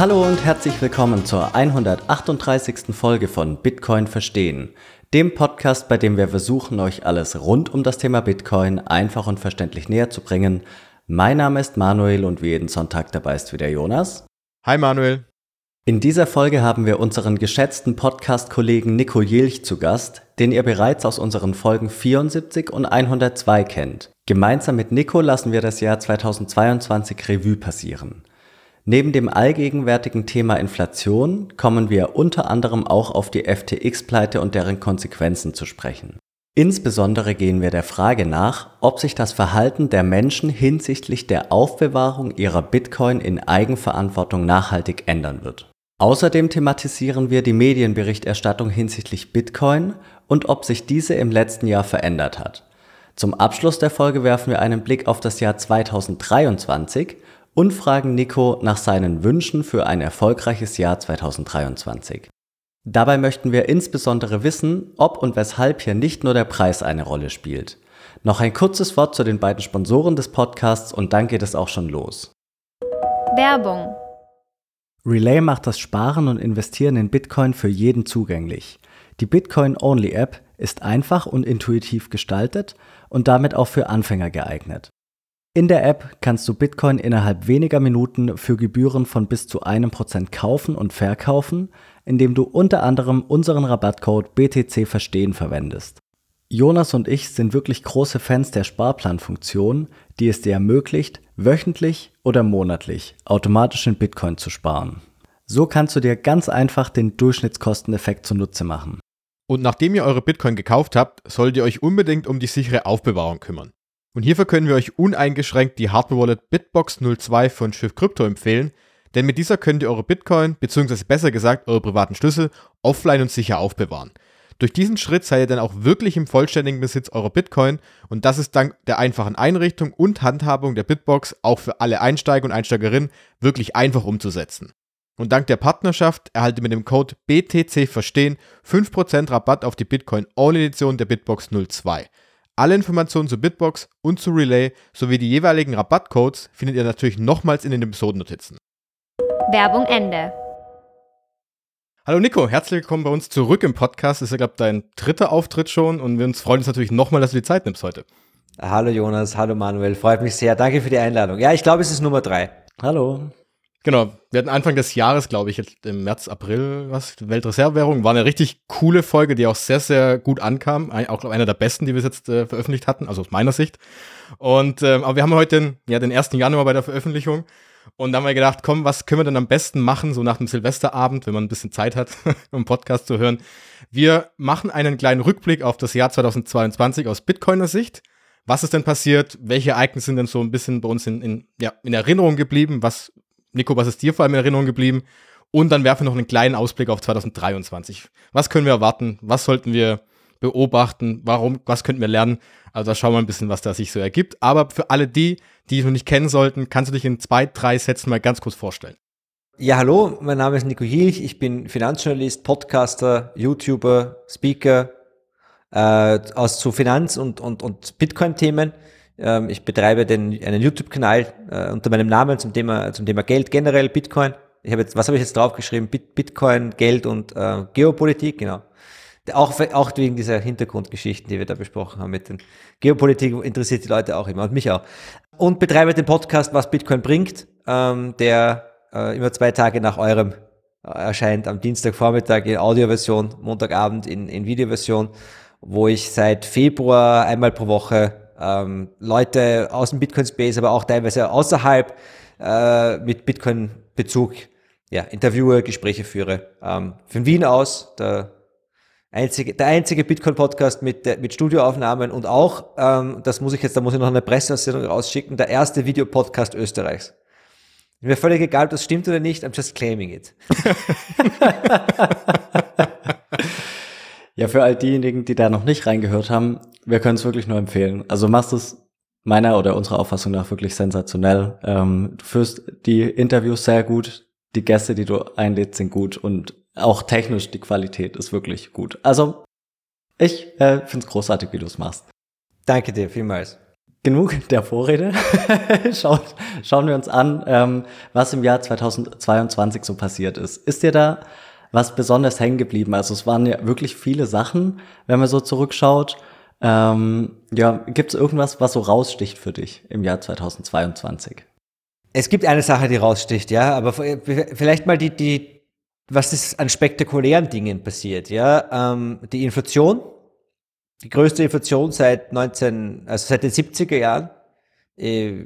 Hallo und herzlich willkommen zur 138. Folge von Bitcoin verstehen, dem Podcast, bei dem wir versuchen, euch alles rund um das Thema Bitcoin einfach und verständlich näher zu bringen. Mein Name ist Manuel und wie jeden Sonntag dabei ist wieder Jonas. Hi Manuel. In dieser Folge haben wir unseren geschätzten Podcast-Kollegen Nico Jilch zu Gast, den ihr bereits aus unseren Folgen 74 und 102 kennt. Gemeinsam mit Nico lassen wir das Jahr 2022 Revue passieren. Neben dem allgegenwärtigen Thema Inflation kommen wir unter anderem auch auf die FTX-Pleite und deren Konsequenzen zu sprechen. Insbesondere gehen wir der Frage nach, ob sich das Verhalten der Menschen hinsichtlich der Aufbewahrung ihrer Bitcoin in Eigenverantwortung nachhaltig ändern wird. Außerdem thematisieren wir die Medienberichterstattung hinsichtlich Bitcoin und ob sich diese im letzten Jahr verändert hat. Zum Abschluss der Folge werfen wir einen Blick auf das Jahr 2023 und fragen Nico nach seinen Wünschen für ein erfolgreiches Jahr 2023. Dabei möchten wir insbesondere wissen, ob und weshalb hier nicht nur der Preis eine Rolle spielt. Noch ein kurzes Wort zu den beiden Sponsoren des Podcasts und dann geht es auch schon los. Werbung Relay macht das Sparen und Investieren in Bitcoin für jeden zugänglich. Die Bitcoin-Only-App ist einfach und intuitiv gestaltet und damit auch für Anfänger geeignet. In der App kannst du Bitcoin innerhalb weniger Minuten für Gebühren von bis zu einem Prozent kaufen und verkaufen, indem du unter anderem unseren Rabattcode BTC Verstehen verwendest. Jonas und ich sind wirklich große Fans der Sparplanfunktion, die es dir ermöglicht, wöchentlich oder monatlich automatisch in Bitcoin zu sparen. So kannst du dir ganz einfach den Durchschnittskosteneffekt zunutze machen. Und nachdem ihr eure Bitcoin gekauft habt, solltet ihr euch unbedingt um die sichere Aufbewahrung kümmern. Und hierfür können wir euch uneingeschränkt die Hardware Wallet Bitbox 02 von Schiff Crypto empfehlen, denn mit dieser könnt ihr eure Bitcoin, beziehungsweise besser gesagt eure privaten Schlüssel, offline und sicher aufbewahren. Durch diesen Schritt seid ihr dann auch wirklich im vollständigen Besitz eurer Bitcoin und das ist dank der einfachen Einrichtung und Handhabung der Bitbox auch für alle Einsteiger und Einsteigerinnen wirklich einfach umzusetzen. Und dank der Partnerschaft erhaltet ihr mit dem Code BTC Verstehen 5% Rabatt auf die Bitcoin All Edition der Bitbox 02. Alle Informationen zu Bitbox und zu Relay sowie die jeweiligen Rabattcodes findet ihr natürlich nochmals in den Episodennotizen. Werbung Ende. Hallo Nico, herzlich willkommen bei uns zurück im Podcast. Das ist ja, glaube ich, dein dritter Auftritt schon und wir uns freuen uns natürlich nochmal, dass du die Zeit nimmst heute. Hallo Jonas, hallo Manuel, freut mich sehr. Danke für die Einladung. Ja, ich glaube, es ist Nummer drei. Hallo. Genau, wir hatten Anfang des Jahres, glaube ich, jetzt im März, April, was, Weltreservewährung, war eine richtig coole Folge, die auch sehr, sehr gut ankam. Auch einer der besten, die wir jetzt äh, veröffentlicht hatten, also aus meiner Sicht. Und, ähm, aber wir haben heute den, ja, den 1. Januar bei der Veröffentlichung und da haben wir gedacht, komm, was können wir denn am besten machen, so nach dem Silvesterabend, wenn man ein bisschen Zeit hat, um Podcast zu hören. Wir machen einen kleinen Rückblick auf das Jahr 2022 aus Bitcoiner Sicht. Was ist denn passiert? Welche Ereignisse sind denn so ein bisschen bei uns in, in, ja, in Erinnerung geblieben? Was, Nico, was ist dir vor allem in Erinnerung geblieben? Und dann werfen wir noch einen kleinen Ausblick auf 2023. Was können wir erwarten? Was sollten wir beobachten? Warum? Was könnten wir lernen? Also da schauen wir ein bisschen, was da sich so ergibt. Aber für alle die, die dich noch nicht kennen sollten, kannst du dich in zwei, drei Sätzen mal ganz kurz vorstellen. Ja, hallo, mein Name ist Nico Hilch, ich bin Finanzjournalist, Podcaster, YouTuber, Speaker äh, aus zu Finanz- und, und, und Bitcoin-Themen. Ähm, ich betreibe den, einen YouTube-Kanal äh, unter meinem Namen zum Thema, zum Thema Geld generell, Bitcoin. Ich habe jetzt, was habe ich jetzt draufgeschrieben? Bit, Bitcoin, Geld und äh, Geopolitik, genau. Auch, auch wegen dieser Hintergrundgeschichten, die wir da besprochen haben mit den Geopolitik, interessiert die Leute auch immer und mich auch. Und betreibe den Podcast, was Bitcoin bringt, ähm, der äh, immer zwei Tage nach eurem äh, erscheint, am Dienstagvormittag in Audioversion, Montagabend in, in Videoversion, wo ich seit Februar einmal pro Woche ähm, Leute aus dem Bitcoin-Space, aber auch teilweise außerhalb äh, mit Bitcoin-Bezug ja, interviewe, Gespräche führe. Ähm, von Wien aus, der Einzige, der einzige Bitcoin-Podcast mit, mit Studioaufnahmen und auch, ähm, das muss ich jetzt, da muss ich noch eine Presseaussendung rausschicken, der erste Videopodcast Österreichs. Mir völlig egal, ob das stimmt oder nicht, I'm just claiming it. ja, für all diejenigen, die da noch nicht reingehört haben, wir können es wirklich nur empfehlen. Also machst es meiner oder unserer Auffassung nach wirklich sensationell. Ähm, du führst die Interviews sehr gut, die Gäste, die du einlädst, sind gut und auch technisch die Qualität ist wirklich gut. Also ich äh, finde es großartig, wie du es machst. Danke dir vielmals. genug der Vorrede. Schaut, schauen wir uns an, ähm, was im Jahr 2022 so passiert ist. Ist dir da was besonders hängen geblieben? Also es waren ja wirklich viele Sachen, wenn man so zurückschaut. Ähm, ja, gibt es irgendwas, was so raussticht für dich im Jahr 2022? Es gibt eine Sache, die raussticht, ja, aber vielleicht mal die, die, was ist an spektakulären Dingen passiert, ja, ähm, die Inflation, die größte Inflation seit 19, also seit den 70er Jahren, äh,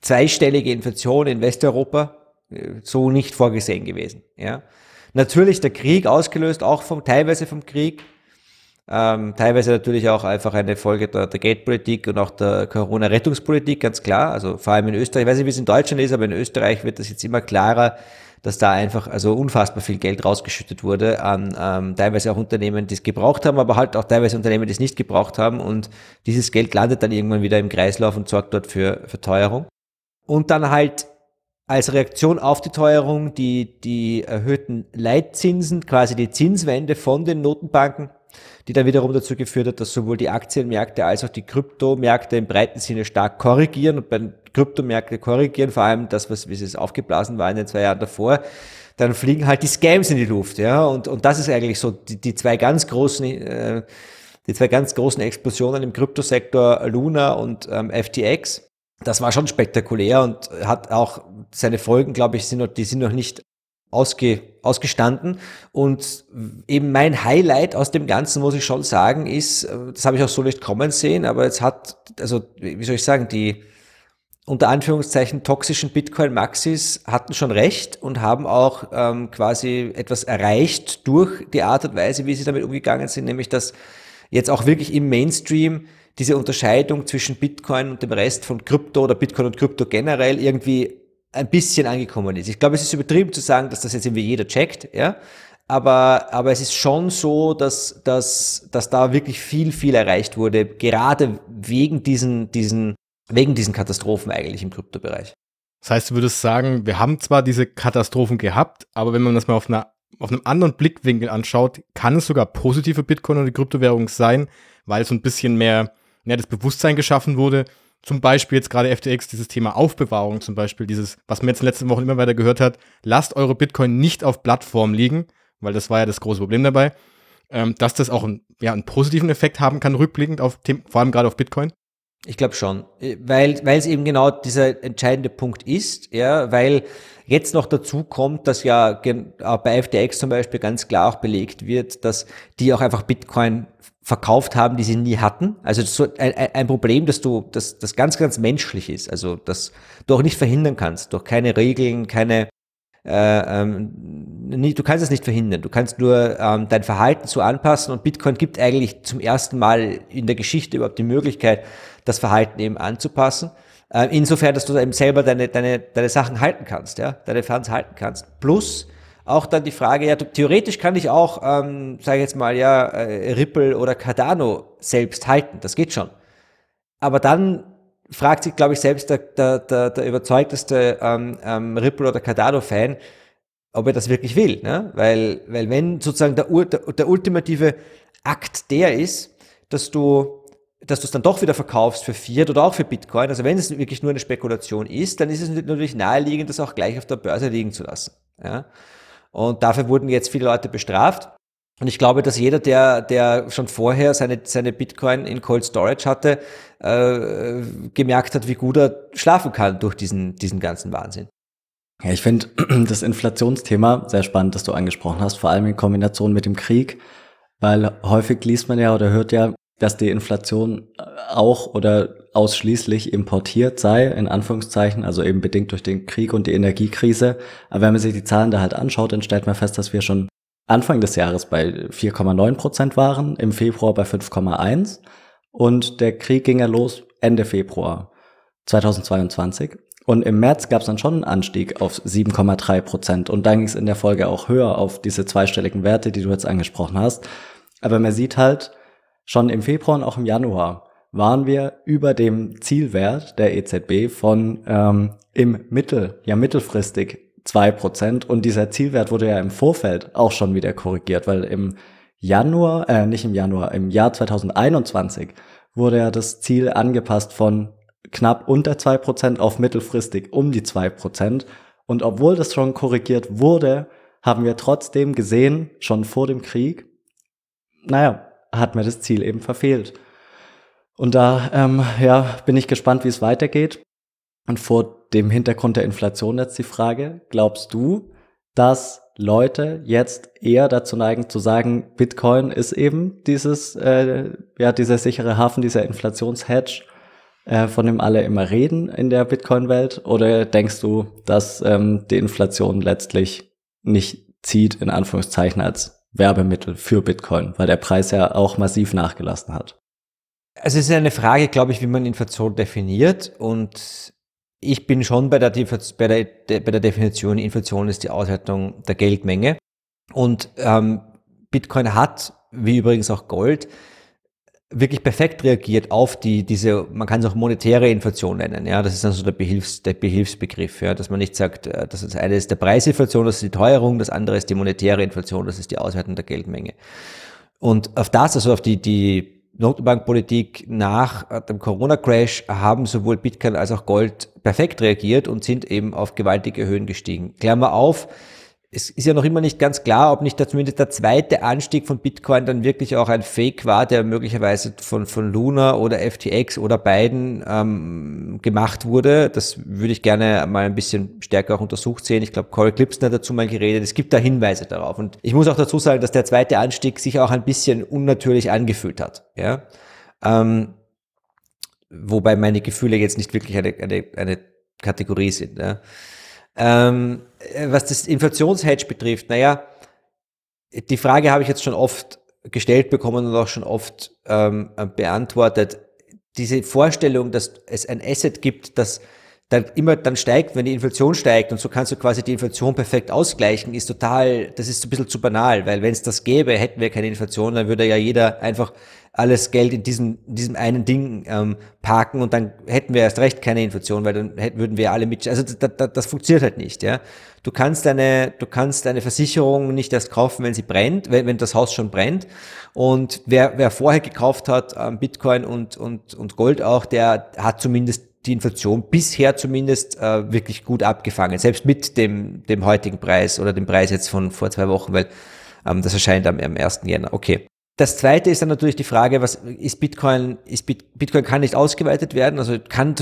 zweistellige Inflation in Westeuropa, äh, so nicht vorgesehen gewesen, ja. Natürlich der Krieg ausgelöst, auch vom, teilweise vom Krieg, ähm, teilweise natürlich auch einfach eine Folge der, der Geldpolitik und auch der Corona-Rettungspolitik, ganz klar. Also vor allem in Österreich, ich weiß nicht, wie es in Deutschland ist, aber in Österreich wird das jetzt immer klarer, dass da einfach also unfassbar viel Geld rausgeschüttet wurde an ähm, teilweise auch Unternehmen, die es gebraucht haben, aber halt auch teilweise Unternehmen, die es nicht gebraucht haben. Und dieses Geld landet dann irgendwann wieder im Kreislauf und sorgt dort für Verteuerung. Und dann halt als Reaktion auf die Teuerung die, die erhöhten Leitzinsen, quasi die Zinswende von den Notenbanken die dann wiederum dazu geführt hat, dass sowohl die Aktienmärkte als auch die Kryptomärkte im breiten Sinne stark korrigieren und bei den Kryptomärkten korrigieren, vor allem das, was wie es aufgeblasen war in den zwei Jahren davor, dann fliegen halt die Scams in die Luft, ja, und, und das ist eigentlich so die, die zwei ganz großen, äh, die zwei ganz großen Explosionen im Kryptosektor Luna und ähm, FTX. Das war schon spektakulär und hat auch seine Folgen, glaube ich, sind noch, die sind noch nicht ausge, ausgestanden. Und eben mein Highlight aus dem Ganzen, muss ich schon sagen, ist, das habe ich auch so nicht kommen sehen, aber jetzt hat, also wie soll ich sagen, die unter Anführungszeichen toxischen Bitcoin-Maxis hatten schon recht und haben auch ähm, quasi etwas erreicht durch die Art und Weise, wie sie damit umgegangen sind, nämlich dass jetzt auch wirklich im Mainstream diese Unterscheidung zwischen Bitcoin und dem Rest von Krypto oder Bitcoin und Krypto generell irgendwie ein bisschen angekommen ist. Ich glaube, es ist übertrieben zu sagen, dass das jetzt irgendwie jeder checkt, ja. Aber, aber es ist schon so, dass, dass, dass da wirklich viel, viel erreicht wurde, gerade wegen diesen, diesen, wegen diesen Katastrophen eigentlich im Kryptobereich. Das heißt, du würdest sagen, wir haben zwar diese Katastrophen gehabt, aber wenn man das mal auf, einer, auf einem anderen Blickwinkel anschaut, kann es sogar positive Bitcoin und die Kryptowährung sein, weil so ein bisschen mehr ja, das Bewusstsein geschaffen wurde, zum Beispiel jetzt gerade FTX, dieses Thema Aufbewahrung zum Beispiel, dieses, was man jetzt in den letzten Wochen immer weiter gehört hat, lasst eure Bitcoin nicht auf Plattform liegen, weil das war ja das große Problem dabei, ähm, dass das auch ein, ja, einen positiven Effekt haben kann, rückblickend auf, vor allem gerade auf Bitcoin. Ich glaube schon, weil weil es eben genau dieser entscheidende Punkt ist, ja, weil jetzt noch dazu kommt, dass ja bei FTX zum Beispiel ganz klar auch belegt wird, dass die auch einfach Bitcoin verkauft haben, die sie nie hatten. Also so ein, ein Problem, dass du, das, das ganz, ganz menschlich ist. Also dass du auch nicht verhindern kannst durch keine Regeln, keine äh, ähm, nie, du kannst es nicht verhindern. Du kannst nur ähm, dein Verhalten so anpassen und Bitcoin gibt eigentlich zum ersten Mal in der Geschichte überhaupt die Möglichkeit, das Verhalten eben anzupassen. Äh, insofern, dass du eben selber deine, deine, deine Sachen halten kannst, ja, deine Funds halten kannst. Plus auch dann die Frage, ja, theoretisch kann ich auch, ähm, sage ich jetzt mal, ja, äh, Ripple oder Cardano selbst halten. Das geht schon. Aber dann fragt sich, glaube ich, selbst der, der, der, der überzeugteste ähm, ähm, Ripple oder Cardano-Fan, ob er das wirklich will. Ne? Weil, weil wenn sozusagen der, der, der ultimative Akt der ist, dass du dass du es dann doch wieder verkaufst für Fiat oder auch für Bitcoin, also wenn es wirklich nur eine Spekulation ist, dann ist es natürlich naheliegend, das auch gleich auf der Börse liegen zu lassen. Ja? Und dafür wurden jetzt viele Leute bestraft. Und ich glaube, dass jeder, der, der schon vorher seine, seine Bitcoin in Cold Storage hatte, äh, gemerkt hat, wie gut er schlafen kann durch diesen, diesen ganzen Wahnsinn. Ja, ich finde das Inflationsthema sehr spannend, das du angesprochen hast, vor allem in Kombination mit dem Krieg, weil häufig liest man ja oder hört ja, dass die Inflation auch oder ausschließlich importiert sei, in Anführungszeichen, also eben bedingt durch den Krieg und die Energiekrise. Aber wenn man sich die Zahlen da halt anschaut, dann stellt man fest, dass wir schon Anfang des Jahres bei 4,9 Prozent waren, im Februar bei 5,1 und der Krieg ging ja los Ende Februar 2022. Und im März gab es dann schon einen Anstieg auf 7,3 Prozent und dann ging es in der Folge auch höher auf diese zweistelligen Werte, die du jetzt angesprochen hast. Aber man sieht halt, schon im Februar und auch im Januar waren wir über dem Zielwert der EZB von ähm, im Mittel, ja mittelfristig zwei Prozent und dieser Zielwert wurde ja im Vorfeld auch schon wieder korrigiert, weil im Januar, äh, nicht im Januar, im Jahr 2021 wurde ja das Ziel angepasst von knapp unter 2% auf mittelfristig um die 2%. Und obwohl das schon korrigiert wurde, haben wir trotzdem gesehen, schon vor dem Krieg, naja, hat mir das Ziel eben verfehlt. Und da ähm, ja, bin ich gespannt, wie es weitergeht. Und vor dem Hintergrund der Inflation jetzt die Frage, glaubst du, dass Leute jetzt eher dazu neigen zu sagen, Bitcoin ist eben dieses, äh, ja, dieser sichere Hafen, dieser Inflationshedge, äh, von dem alle immer reden in der Bitcoin-Welt? Oder denkst du, dass ähm, die Inflation letztlich nicht zieht, in Anführungszeichen, als Werbemittel für Bitcoin, weil der Preis ja auch massiv nachgelassen hat? Also es ist eine Frage, glaube ich, wie man Inflation definiert und ich bin schon bei der, bei der, bei der Definition, Inflation ist die Auswertung der Geldmenge. Und ähm, Bitcoin hat, wie übrigens auch Gold, wirklich perfekt reagiert auf die, diese, man kann es auch monetäre Inflation nennen, ja, das ist dann so der, Behilfs, der Behilfsbegriff, ja, dass man nicht sagt, äh, das ist eine ist der Preisinflation, das ist die Teuerung, das andere ist die monetäre Inflation, das ist die Auswertung der Geldmenge. Und auf das, also auf die, die Notenbankpolitik nach äh, dem Corona-Crash haben sowohl Bitcoin als auch Gold perfekt reagiert und sind eben auf gewaltige Höhen gestiegen. Klammer auf, es ist ja noch immer nicht ganz klar, ob nicht zumindest der zweite Anstieg von Bitcoin dann wirklich auch ein Fake war, der möglicherweise von, von Luna oder FTX oder beiden ähm, gemacht wurde. Das würde ich gerne mal ein bisschen stärker auch untersucht sehen. Ich glaube, Corey Clipson hat dazu mal geredet. Es gibt da Hinweise darauf. Und ich muss auch dazu sagen, dass der zweite Anstieg sich auch ein bisschen unnatürlich angefühlt hat. Ja? Ähm, wobei meine Gefühle jetzt nicht wirklich eine, eine, eine Kategorie sind. Ja? Ähm, äh, was das Inflationshedge betrifft, naja, die Frage habe ich jetzt schon oft gestellt bekommen und auch schon oft ähm, beantwortet. Diese Vorstellung, dass es ein Asset gibt, das dann immer dann steigt, wenn die Inflation steigt und so kannst du quasi die Inflation perfekt ausgleichen, ist total, das ist ein bisschen zu banal, weil wenn es das gäbe, hätten wir keine Inflation, dann würde ja jeder einfach alles Geld in diesem, in diesem einen Ding ähm, parken und dann hätten wir erst recht keine Inflation, weil dann hätten, würden wir alle mit, also das, das, das funktioniert halt nicht, ja. Du kannst eine, du kannst eine Versicherung nicht erst kaufen, wenn sie brennt, wenn, wenn das Haus schon brennt. Und wer, wer vorher gekauft hat, ähm, Bitcoin und, und, und Gold auch, der hat zumindest die Inflation bisher zumindest äh, wirklich gut abgefangen, selbst mit dem, dem heutigen Preis oder dem Preis jetzt von vor zwei Wochen, weil ähm, das erscheint am, am 1. Jänner. Okay. Das zweite ist dann natürlich die Frage, was ist Bitcoin, ist Bitcoin kann nicht ausgeweitet werden, also kann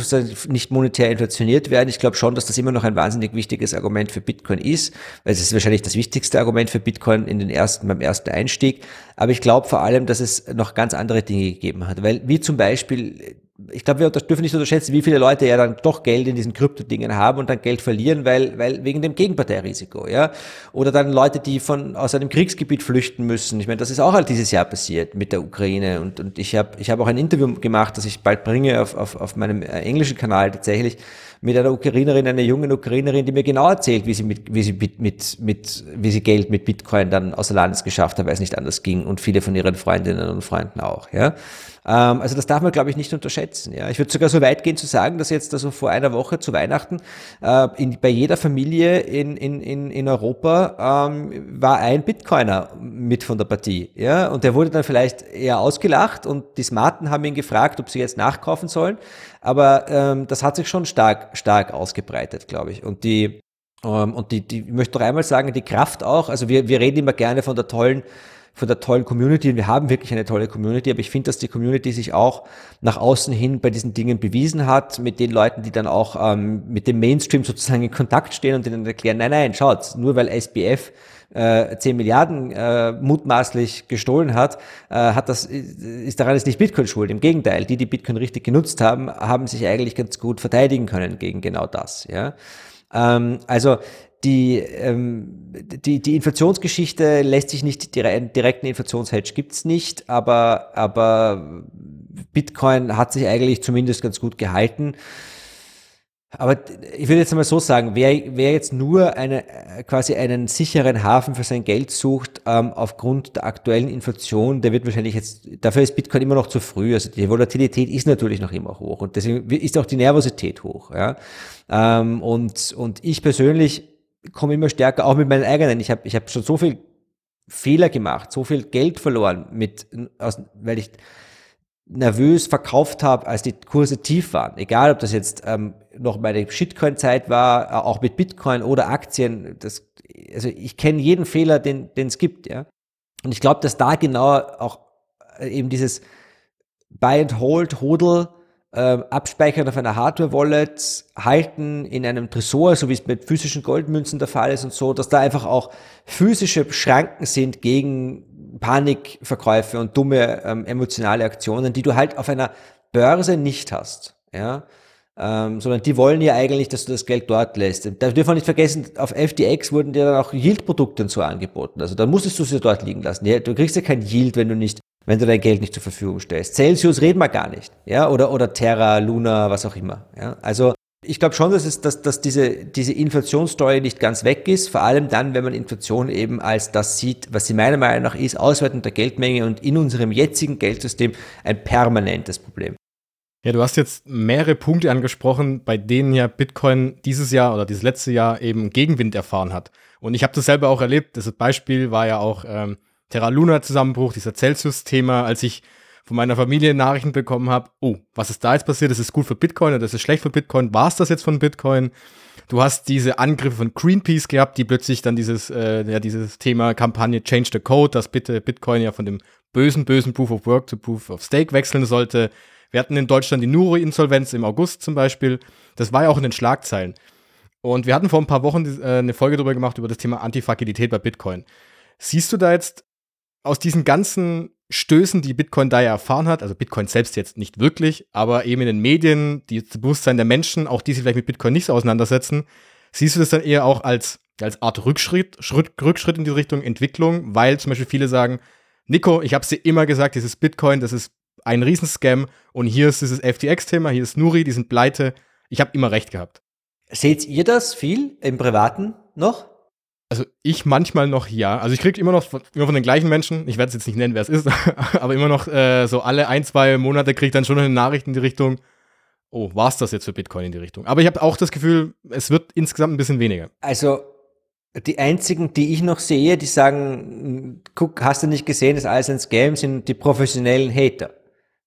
nicht monetär inflationiert werden. Ich glaube schon, dass das immer noch ein wahnsinnig wichtiges Argument für Bitcoin ist, weil es ist wahrscheinlich das wichtigste Argument für Bitcoin in den ersten, beim ersten Einstieg. Aber ich glaube vor allem, dass es noch ganz andere Dinge gegeben hat, weil wie zum Beispiel ich glaube, wir dürfen nicht unterschätzen, wie viele Leute ja dann doch Geld in diesen Kryptodingen haben und dann Geld verlieren, weil, weil wegen dem Gegenparteirisiko, ja. Oder dann Leute, die von aus einem Kriegsgebiet flüchten müssen. Ich meine, das ist auch halt dieses Jahr passiert mit der Ukraine. Und, und ich habe ich hab auch ein Interview gemacht, das ich bald bringe auf, auf, auf meinem äh, englischen Kanal tatsächlich, mit einer Ukrainerin, einer jungen Ukrainerin, die mir genau erzählt, wie sie mit, wie sie mit, mit, mit, wie sie Geld mit Bitcoin dann außer Landes geschafft hat, weil es nicht anders ging und viele von ihren Freundinnen und Freunden auch, ja. Ähm, also das darf man, glaube ich, nicht unterschätzen. Ja. Ich würde sogar so weit gehen zu sagen, dass jetzt also vor einer Woche zu Weihnachten äh, in, bei jeder Familie in, in, in, in Europa ähm, war ein Bitcoiner mit von der Partie. Ja. Und der wurde dann vielleicht eher ausgelacht und die Smarten haben ihn gefragt, ob sie jetzt nachkaufen sollen. Aber ähm, das hat sich schon stark, stark ausgebreitet, glaube ich. Und die, ähm, und die, die, ich möchte noch einmal sagen, die Kraft auch, also wir, wir reden immer gerne von der tollen von der tollen Community und wir haben wirklich eine tolle Community, aber ich finde, dass die Community sich auch nach außen hin bei diesen Dingen bewiesen hat, mit den Leuten, die dann auch ähm, mit dem Mainstream sozusagen in Kontakt stehen und denen erklären, nein, nein, schaut, nur weil SBF äh, 10 Milliarden äh, mutmaßlich gestohlen hat, äh, hat das, ist daran ist nicht Bitcoin schuld. Im Gegenteil, die, die Bitcoin richtig genutzt haben, haben sich eigentlich ganz gut verteidigen können gegen genau das. Ja? Ähm, also die, ähm, die, die Inflationsgeschichte lässt sich nicht, direkten Inflationshedge gibt's nicht, aber, aber Bitcoin hat sich eigentlich zumindest ganz gut gehalten. Aber ich würde jetzt einmal so sagen, wer, wer jetzt nur eine, quasi einen sicheren Hafen für sein Geld sucht, ähm, aufgrund der aktuellen Inflation, der wird wahrscheinlich jetzt, dafür ist Bitcoin immer noch zu früh. Also die Volatilität ist natürlich noch immer hoch und deswegen ist auch die Nervosität hoch. Ja? Ähm, und, und ich persönlich komme immer stärker, auch mit meinen eigenen. Ich habe ich hab schon so viel Fehler gemacht, so viel Geld verloren, mit, aus, weil ich nervös verkauft habe, als die Kurse tief waren. Egal, ob das jetzt ähm, noch meine Shitcoin-Zeit war, äh, auch mit Bitcoin oder Aktien. Das, also ich kenne jeden Fehler, den es gibt, ja. Und ich glaube, dass da genau auch äh, eben dieses Buy and Hold, Hodl, äh, abspeichern auf einer Hardware-Wallet, halten in einem Tresor, so wie es mit physischen Goldmünzen der Fall ist und so, dass da einfach auch physische Schranken sind gegen Panikverkäufe und dumme ähm, emotionale Aktionen, die du halt auf einer Börse nicht hast. Ja? Ähm, sondern die wollen ja eigentlich, dass du das Geld dort lässt. Da dürfen wir nicht vergessen, auf FTX wurden dir dann auch Yield-Produkte und so angeboten. Also da musstest du sie dort liegen lassen. Ja, du kriegst ja kein Yield, wenn du nicht, wenn du dein Geld nicht zur Verfügung stellst. Celsius reden wir gar nicht. Ja, oder, oder Terra, Luna, was auch immer. Ja, also ich glaube schon, dass, es, dass, dass diese, diese Inflationssteuer nicht ganz weg ist, vor allem dann, wenn man Inflation eben als das sieht, was sie meiner Meinung nach ist, Auswertung der Geldmenge und in unserem jetzigen Geldsystem ein permanentes Problem. Ja, du hast jetzt mehrere Punkte angesprochen, bei denen ja Bitcoin dieses Jahr oder dieses letzte Jahr eben Gegenwind erfahren hat. Und ich habe das selber auch erlebt. Das Beispiel war ja auch ähm, Terra Luna Zusammenbruch, dieser Celsius-Thema, als ich von meiner Familie Nachrichten bekommen habe, oh, was ist da jetzt passiert? Das ist gut für Bitcoin oder das ist schlecht für Bitcoin. War es das jetzt von Bitcoin? Du hast diese Angriffe von Greenpeace gehabt, die plötzlich dann dieses, äh, ja, dieses Thema Kampagne Change the Code, dass bitte Bitcoin ja von dem bösen, bösen Proof of Work zu Proof of Stake wechseln sollte. Wir hatten in Deutschland die Nuri-Insolvenz im August zum Beispiel. Das war ja auch in den Schlagzeilen. Und wir hatten vor ein paar Wochen äh, eine Folge darüber gemacht, über das Thema Antifragilität bei Bitcoin. Siehst du da jetzt aus diesen ganzen Stößen, die Bitcoin da ja erfahren hat, also Bitcoin selbst jetzt nicht wirklich, aber eben in den Medien, die das Bewusstsein der Menschen, auch die sich vielleicht mit Bitcoin nicht so auseinandersetzen, siehst du das dann eher auch als, als Art Rückschritt, Schritt, Rückschritt in die Richtung Entwicklung, weil zum Beispiel viele sagen, Nico, ich habe dir immer gesagt, dieses Bitcoin, das ist ein Riesenscam und hier ist dieses FTX-Thema, hier ist Nuri, die sind pleite. Ich habe immer recht gehabt. Seht ihr das viel im Privaten noch? Also ich manchmal noch ja. Also ich kriege immer noch von, immer von den gleichen Menschen, ich werde es jetzt nicht nennen, wer es ist, aber immer noch äh, so alle ein, zwei Monate kriege ich dann schon eine Nachricht in die Richtung, oh, war es das jetzt für Bitcoin in die Richtung? Aber ich habe auch das Gefühl, es wird insgesamt ein bisschen weniger. Also die einzigen, die ich noch sehe, die sagen, guck, hast du nicht gesehen, das ist alles ein Scam, sind die professionellen Hater.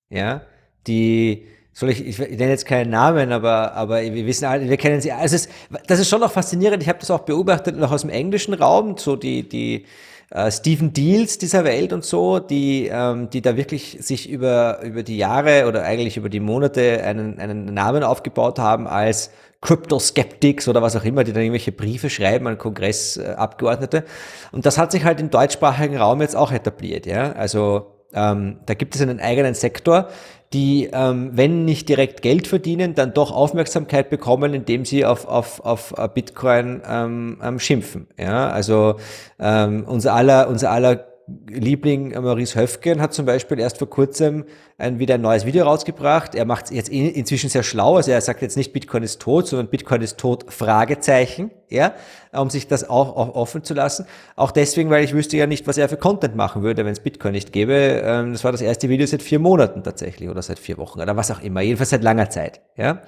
Ja, die soll ich, ich, nenne jetzt keinen Namen, aber, aber wir wissen alle, wir kennen sie. Also es, das ist schon noch faszinierend. Ich habe das auch beobachtet, noch aus dem englischen Raum, so die, die äh, Stephen Deals dieser Welt und so, die, ähm, die da wirklich sich über, über die Jahre oder eigentlich über die Monate einen, einen Namen aufgebaut haben als Crypto Skeptics oder was auch immer, die dann irgendwelche Briefe schreiben an Kongressabgeordnete. Und das hat sich halt im deutschsprachigen Raum jetzt auch etabliert, ja. Also ähm, da gibt es einen eigenen Sektor, die, ähm, wenn nicht direkt Geld verdienen, dann doch Aufmerksamkeit bekommen, indem sie auf, auf, auf Bitcoin ähm, ähm, schimpfen. Ja, also ähm, unser aller, unser aller Liebling Maurice Höfgen hat zum Beispiel erst vor kurzem ein, wieder ein neues Video rausgebracht. Er macht es jetzt in, inzwischen sehr schlau. Also er sagt jetzt nicht Bitcoin ist tot, sondern Bitcoin ist tot, Fragezeichen, ja, um sich das auch, auch offen zu lassen. Auch deswegen, weil ich wüsste ja nicht, was er für Content machen würde, wenn es Bitcoin nicht gäbe. Ähm, das war das erste Video seit vier Monaten tatsächlich oder seit vier Wochen oder was auch immer. Jedenfalls seit langer Zeit, ja.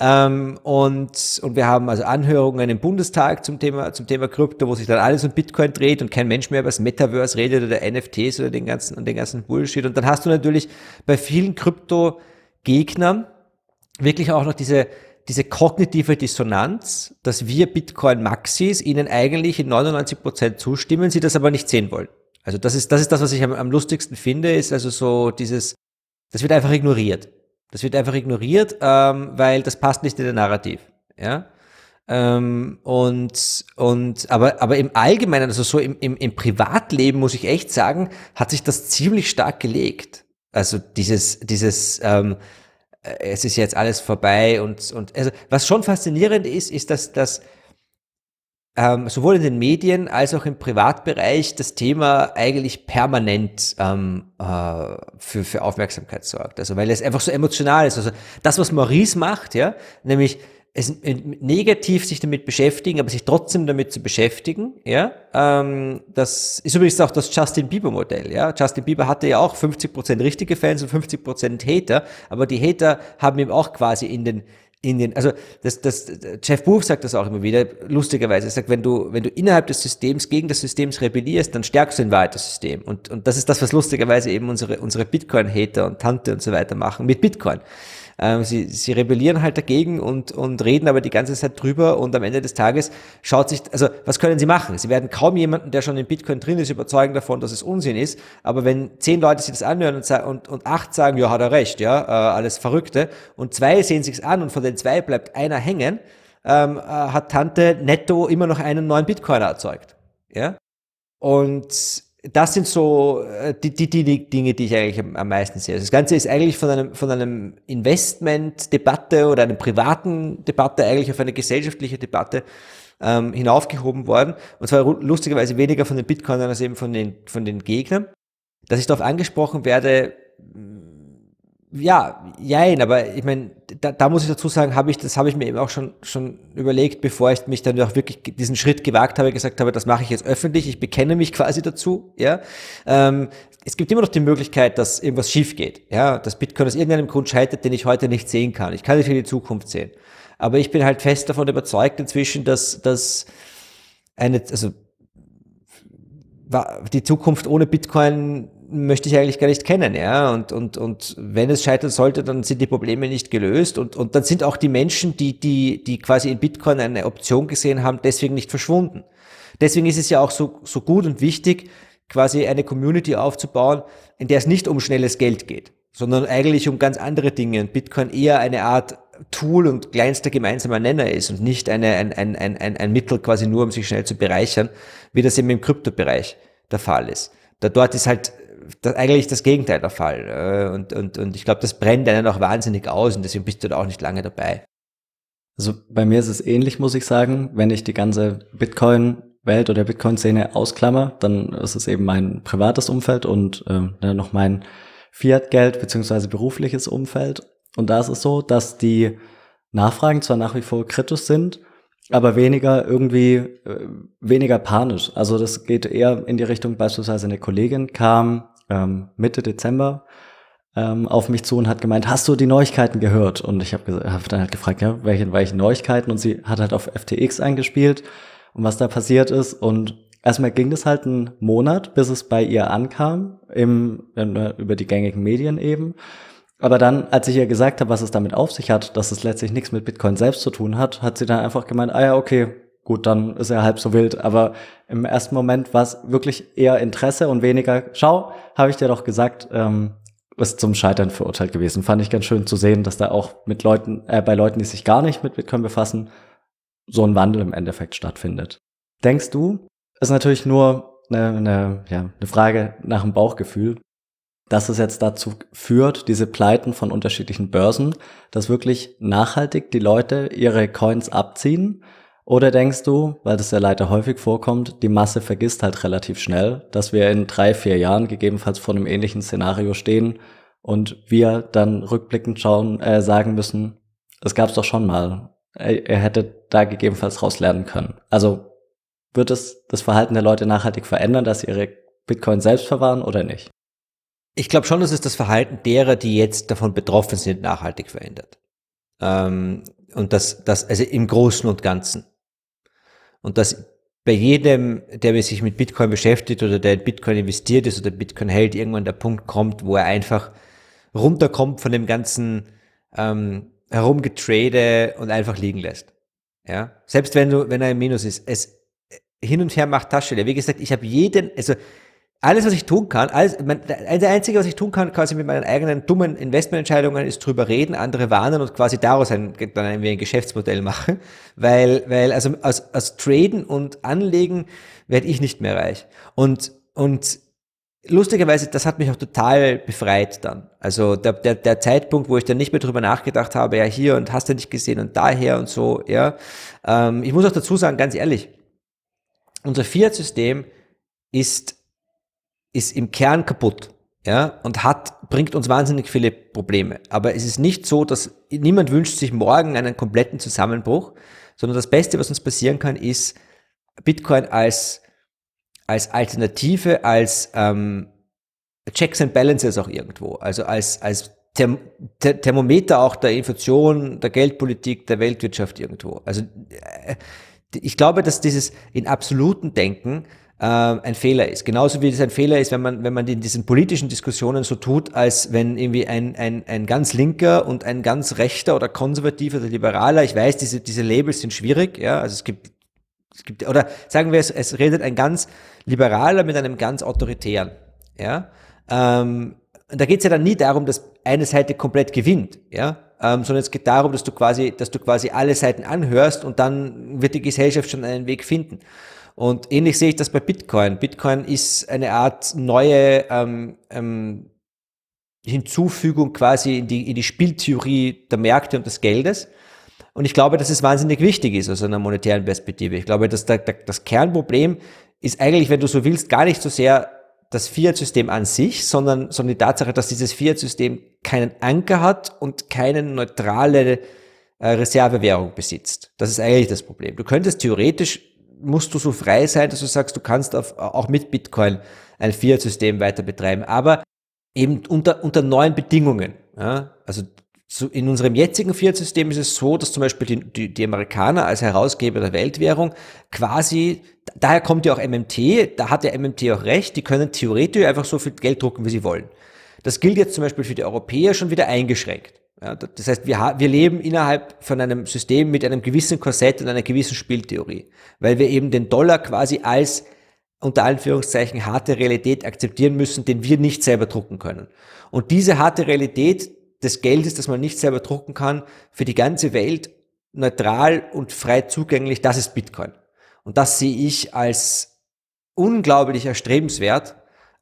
Ähm, und, und wir haben also Anhörungen im Bundestag zum Thema, zum Thema Krypto, wo sich dann alles um Bitcoin dreht und kein Mensch mehr über das Metaverse redet oder NFTs oder den ganzen, und den ganzen Bullshit. Und dann hast du natürlich bei vielen Krypto-Gegnern wirklich auch noch diese, diese kognitive Dissonanz, dass wir Bitcoin-Maxis ihnen eigentlich in 99 Prozent zustimmen, sie das aber nicht sehen wollen. Also das ist, das ist das, was ich am, am lustigsten finde, ist also so dieses, das wird einfach ignoriert. Das wird einfach ignoriert, ähm, weil das passt nicht in der Narrativ. Ja. Ähm, und, und, aber, aber im Allgemeinen, also so im, im, im Privatleben muss ich echt sagen, hat sich das ziemlich stark gelegt. Also dieses, dieses, ähm, äh, es ist jetzt alles vorbei und, und also was schon faszinierend ist, ist, dass, dass ähm, sowohl in den Medien als auch im Privatbereich das Thema eigentlich permanent ähm, äh, für, für Aufmerksamkeit sorgt. Also weil es einfach so emotional ist. Also das, was Maurice macht, ja, nämlich es negativ sich damit beschäftigen, aber sich trotzdem damit zu beschäftigen, ja, ähm, das ist übrigens auch das Justin Bieber Modell, ja. Justin Bieber hatte ja auch 50% richtige Fans und 50% Hater, aber die Hater haben ihm auch quasi in den in den, also das, das, Jeff Buch sagt das auch immer wieder, lustigerweise, er sagt, wenn du, wenn du innerhalb des Systems gegen das System rebellierst, dann stärkst du in Wahrheit das System. Und, und das ist das, was lustigerweise eben unsere, unsere Bitcoin-Hater und Tante und so weiter machen mit Bitcoin. Ähm, sie, sie rebellieren halt dagegen und, und reden aber die ganze Zeit drüber und am Ende des Tages schaut sich, also was können sie machen? Sie werden kaum jemanden, der schon in Bitcoin drin ist, überzeugen davon, dass es Unsinn ist. Aber wenn zehn Leute sich das anhören und, und, und acht sagen, ja, hat er recht, ja, äh, alles Verrückte, und zwei sehen sich's an und von den zwei bleibt einer hängen, ähm, äh, hat Tante netto immer noch einen neuen Bitcoiner erzeugt. Ja? Und das sind so äh, die, die, die Dinge, die ich eigentlich am, meisten sehe. Also das Ganze ist eigentlich von einem, von einem Investment-Debatte oder einer privaten Debatte eigentlich auf eine gesellschaftliche Debatte ähm, hinaufgehoben worden. Und zwar lustigerweise weniger von den Bitcoinern als eben von den, von den Gegnern. Dass ich darauf angesprochen werde, ja, jein, aber ich meine, da, da muss ich dazu sagen, habe ich, das habe ich mir eben auch schon, schon überlegt, bevor ich mich dann auch wirklich diesen Schritt gewagt habe, gesagt habe, das mache ich jetzt öffentlich, ich bekenne mich quasi dazu, ja. Ähm, es gibt immer noch die Möglichkeit, dass irgendwas schief geht, ja, dass Bitcoin aus irgendeinem Grund scheitert, den ich heute nicht sehen kann. Ich kann nicht in die Zukunft sehen. Aber ich bin halt fest davon überzeugt inzwischen, dass, dass eine, also, die Zukunft ohne Bitcoin möchte ich eigentlich gar nicht kennen, ja. Und, und, und wenn es scheitern sollte, dann sind die Probleme nicht gelöst. Und, und dann sind auch die Menschen, die, die, die quasi in Bitcoin eine Option gesehen haben, deswegen nicht verschwunden. Deswegen ist es ja auch so, so gut und wichtig, quasi eine Community aufzubauen, in der es nicht um schnelles Geld geht, sondern eigentlich um ganz andere Dinge. Und Bitcoin eher eine Art Tool und kleinster gemeinsamer Nenner ist und nicht eine, ein, ein, ein, ein Mittel quasi nur, um sich schnell zu bereichern, wie das eben im Kryptobereich der Fall ist. Da dort ist halt das, eigentlich das Gegenteil der Fall. Äh, und, und, und ich glaube, das brennt einen auch wahnsinnig aus und deswegen bist du da auch nicht lange dabei. Also bei mir ist es ähnlich, muss ich sagen. Wenn ich die ganze Bitcoin-Welt oder Bitcoin-Szene ausklammer, dann ist es eben mein privates Umfeld und äh, noch mein Fiat-Geld beziehungsweise berufliches Umfeld. Und da ist es so, dass die Nachfragen zwar nach wie vor kritisch sind, aber weniger irgendwie, äh, weniger panisch. Also das geht eher in die Richtung, beispielsweise eine Kollegin kam ähm, Mitte Dezember ähm, auf mich zu und hat gemeint, hast du die Neuigkeiten gehört? Und ich habe hab dann halt gefragt, ja, welche, welche Neuigkeiten? Und sie hat halt auf FTX eingespielt und was da passiert ist. Und erstmal ging es halt einen Monat, bis es bei ihr ankam, im, über die gängigen Medien eben. Aber dann, als ich ihr gesagt habe, was es damit auf sich hat, dass es letztlich nichts mit Bitcoin selbst zu tun hat, hat sie dann einfach gemeint, ah ja, okay, gut, dann ist er halb so wild. Aber im ersten Moment war es wirklich eher Interesse und weniger, schau, habe ich dir doch gesagt, ähm, ist zum Scheitern verurteilt gewesen. Fand ich ganz schön zu sehen, dass da auch mit Leuten, äh, bei Leuten, die sich gar nicht mit Bitcoin befassen, so ein Wandel im Endeffekt stattfindet. Denkst du, ist natürlich nur eine, eine, ja, eine Frage nach dem Bauchgefühl, dass es jetzt dazu führt, diese Pleiten von unterschiedlichen Börsen, dass wirklich nachhaltig die Leute ihre Coins abziehen? Oder denkst du, weil das ja leider häufig vorkommt, die Masse vergisst halt relativ schnell, dass wir in drei, vier Jahren gegebenenfalls vor einem ähnlichen Szenario stehen und wir dann rückblickend schauen, äh, sagen müssen, es gab's doch schon mal. Er, hätte da gegebenenfalls raus lernen können. Also wird es das Verhalten der Leute nachhaltig verändern, dass sie ihre Bitcoin selbst verwahren oder nicht? Ich glaube schon, dass es das Verhalten derer, die jetzt davon betroffen sind, nachhaltig verändert. Ähm, und das, das, also im Großen und Ganzen. Und dass bei jedem, der sich mit Bitcoin beschäftigt oder der in Bitcoin investiert ist oder Bitcoin hält, irgendwann der Punkt kommt, wo er einfach runterkommt von dem ganzen ähm, Herumgetrade und einfach liegen lässt. Ja, selbst wenn du, wenn er im Minus ist, es hin und her macht Tasche. Wie gesagt, ich habe jeden, also alles, was ich tun kann, alles, mein, das Einzige, was ich tun kann, quasi mit meinen eigenen dummen Investmententscheidungen, ist drüber reden, andere warnen und quasi daraus ein, dann ein, ein Geschäftsmodell machen. Weil, weil, also aus, aus Traden und Anlegen werde ich nicht mehr reich. Und, und lustigerweise, das hat mich auch total befreit dann. Also der, der, der Zeitpunkt, wo ich dann nicht mehr drüber nachgedacht habe, ja hier und hast du nicht gesehen und daher und so, ja. Ähm, ich muss auch dazu sagen, ganz ehrlich, unser Fiat-System ist ist im Kern kaputt. Ja, und hat, bringt uns wahnsinnig viele Probleme. Aber es ist nicht so, dass niemand wünscht sich morgen einen kompletten Zusammenbruch, sondern das Beste, was uns passieren kann, ist Bitcoin als, als Alternative, als ähm, Checks and Balances auch irgendwo, also als, als Therm Ther Thermometer auch der Inflation, der Geldpolitik, der Weltwirtschaft irgendwo. Also äh, ich glaube, dass dieses in absoluten Denken äh, ein Fehler ist. Genauso wie es ein Fehler ist, wenn man, wenn man in diesen politischen Diskussionen so tut, als wenn irgendwie ein, ein, ein ganz linker und ein ganz rechter oder konservativer oder liberaler, ich weiß, diese, diese Labels sind schwierig, ja, also es gibt, es gibt, oder sagen wir es, es redet ein ganz liberaler mit einem ganz autoritären, ja, ähm, da geht es ja dann nie darum, dass eine Seite komplett gewinnt, ja, ähm, sondern es geht darum, dass du quasi, dass du quasi alle Seiten anhörst und dann wird die Gesellschaft schon einen Weg finden. Und ähnlich sehe ich das bei Bitcoin. Bitcoin ist eine Art neue ähm, ähm, Hinzufügung quasi in die, in die Spieltheorie der Märkte und des Geldes. Und ich glaube, dass es wahnsinnig wichtig ist aus einer monetären Perspektive. Ich glaube, dass der, der, das Kernproblem ist eigentlich, wenn du so willst, gar nicht so sehr das Fiat-System an sich, sondern, sondern die Tatsache, dass dieses Fiat-System keinen Anker hat und keine neutrale äh, Reservewährung besitzt. Das ist eigentlich das Problem. Du könntest theoretisch, musst du so frei sein, dass du sagst, du kannst auf, auch mit Bitcoin ein Fiat-System weiter betreiben, aber eben unter, unter neuen Bedingungen. Ja? Also so in unserem jetzigen Fiat-System ist es so, dass zum Beispiel die, die, die Amerikaner als Herausgeber der Weltwährung quasi, daher kommt ja auch MMT, da hat der MMT auch recht, die können theoretisch einfach so viel Geld drucken, wie sie wollen. Das gilt jetzt zum Beispiel für die Europäer schon wieder eingeschränkt. Ja, das heißt, wir, wir leben innerhalb von einem System mit einem gewissen Korsett und einer gewissen Spieltheorie, weil wir eben den Dollar quasi als unter Anführungszeichen harte Realität akzeptieren müssen, den wir nicht selber drucken können. Und diese harte Realität, des Geldes, das man nicht selber drucken kann, für die ganze Welt neutral und frei zugänglich, das ist Bitcoin. Und das sehe ich als unglaublich erstrebenswert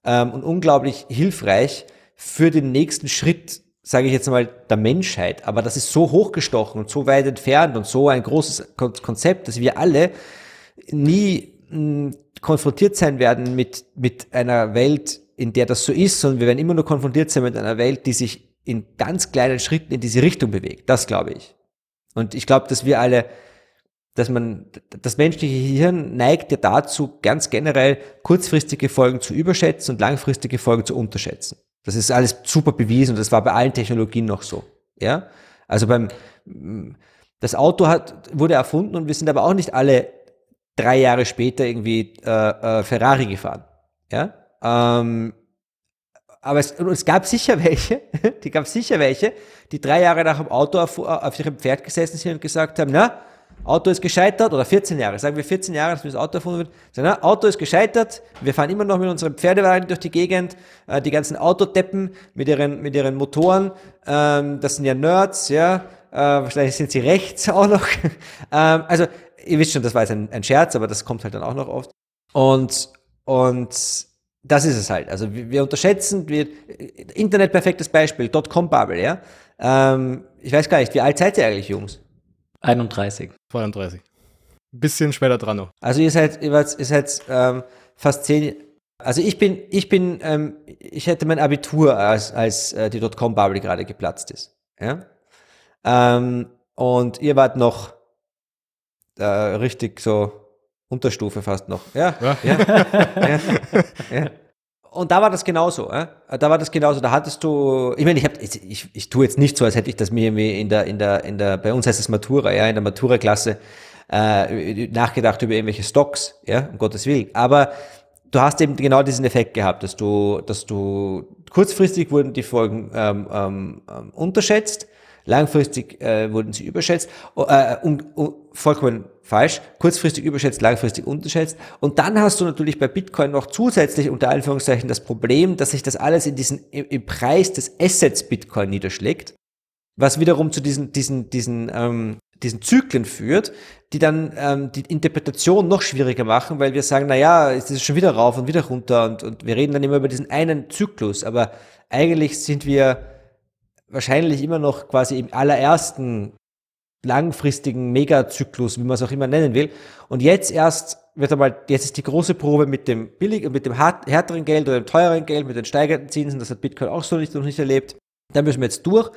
ähm, und unglaublich hilfreich für den nächsten Schritt, sage ich jetzt mal, der Menschheit. Aber das ist so hochgestochen und so weit entfernt und so ein großes Konzept, dass wir alle nie hm, konfrontiert sein werden mit, mit einer Welt, in der das so ist, sondern wir werden immer nur konfrontiert sein mit einer Welt, die sich in ganz kleinen Schritten in diese Richtung bewegt. Das glaube ich. Und ich glaube, dass wir alle, dass man, das menschliche Hirn neigt ja dazu, ganz generell kurzfristige Folgen zu überschätzen und langfristige Folgen zu unterschätzen. Das ist alles super bewiesen und das war bei allen Technologien noch so. Ja? Also beim, das Auto hat, wurde erfunden und wir sind aber auch nicht alle drei Jahre später irgendwie äh, äh, Ferrari gefahren. Ja? Ähm, aber es, es gab sicher welche, die gab sicher welche, die drei Jahre nach dem Auto auf, auf ihrem Pferd gesessen sind und gesagt haben, na, Auto ist gescheitert, oder 14 Jahre, sagen wir 14 Jahre, dass das Auto erfunden wird, sagen, na, Auto ist gescheitert, wir fahren immer noch mit unseren Pferdewagen durch die Gegend, äh, die ganzen Autodeppen mit ihren, mit ihren Motoren, ähm, das sind ja Nerds, ja, äh, wahrscheinlich sind sie rechts auch noch. ähm, also, ihr wisst schon, das war jetzt ein, ein Scherz, aber das kommt halt dann auch noch oft. Und, und das ist es halt. Also wir, wir unterschätzen, wir, Internet perfektes Beispiel, Dotcom-Bubble, ja. Ähm, ich weiß gar nicht, wie alt seid ihr eigentlich, Jungs? 31. 32. Bisschen später dran noch. Also ihr seid, ihr seid, ihr seid ähm, fast zehn. Also ich bin, ich bin, ähm, ich hätte mein Abitur, als, als äh, die Dotcom-Bubble gerade geplatzt ist. Ja? Ähm, und ihr wart noch äh, richtig so Unterstufe fast noch. Ja, ja, ja, ja, ja. Und da war das genauso. Ja? Da war das genauso. Da hattest du, ich meine, ich, hab, ich, ich, ich tue jetzt nicht so, als hätte ich das mir irgendwie in der, in der, in der, bei uns heißt es Matura, ja, in der Matura-Klasse äh, nachgedacht über irgendwelche Stocks, ja, um Gottes Willen. Aber du hast eben genau diesen Effekt gehabt, dass du, dass du kurzfristig wurden die Folgen ähm, ähm, unterschätzt Langfristig äh, wurden sie überschätzt, äh, um, um, vollkommen falsch, kurzfristig überschätzt, langfristig unterschätzt. Und dann hast du natürlich bei Bitcoin noch zusätzlich unter Anführungszeichen das Problem, dass sich das alles in diesen, im, Preis des Assets Bitcoin niederschlägt, was wiederum zu diesen, diesen, diesen, ähm, diesen Zyklen führt, die dann ähm, die Interpretation noch schwieriger machen, weil wir sagen, na ja, es ist schon wieder rauf und wieder runter und, und wir reden dann immer über diesen einen Zyklus, aber eigentlich sind wir wahrscheinlich immer noch quasi im allerersten langfristigen Megazyklus, wie man es auch immer nennen will. Und jetzt erst wird einmal, jetzt ist die große Probe mit dem billig, mit dem härteren Geld oder dem teureren Geld, mit den steigenden Zinsen, das hat Bitcoin auch so nicht, noch nicht erlebt. Da müssen wir jetzt durch.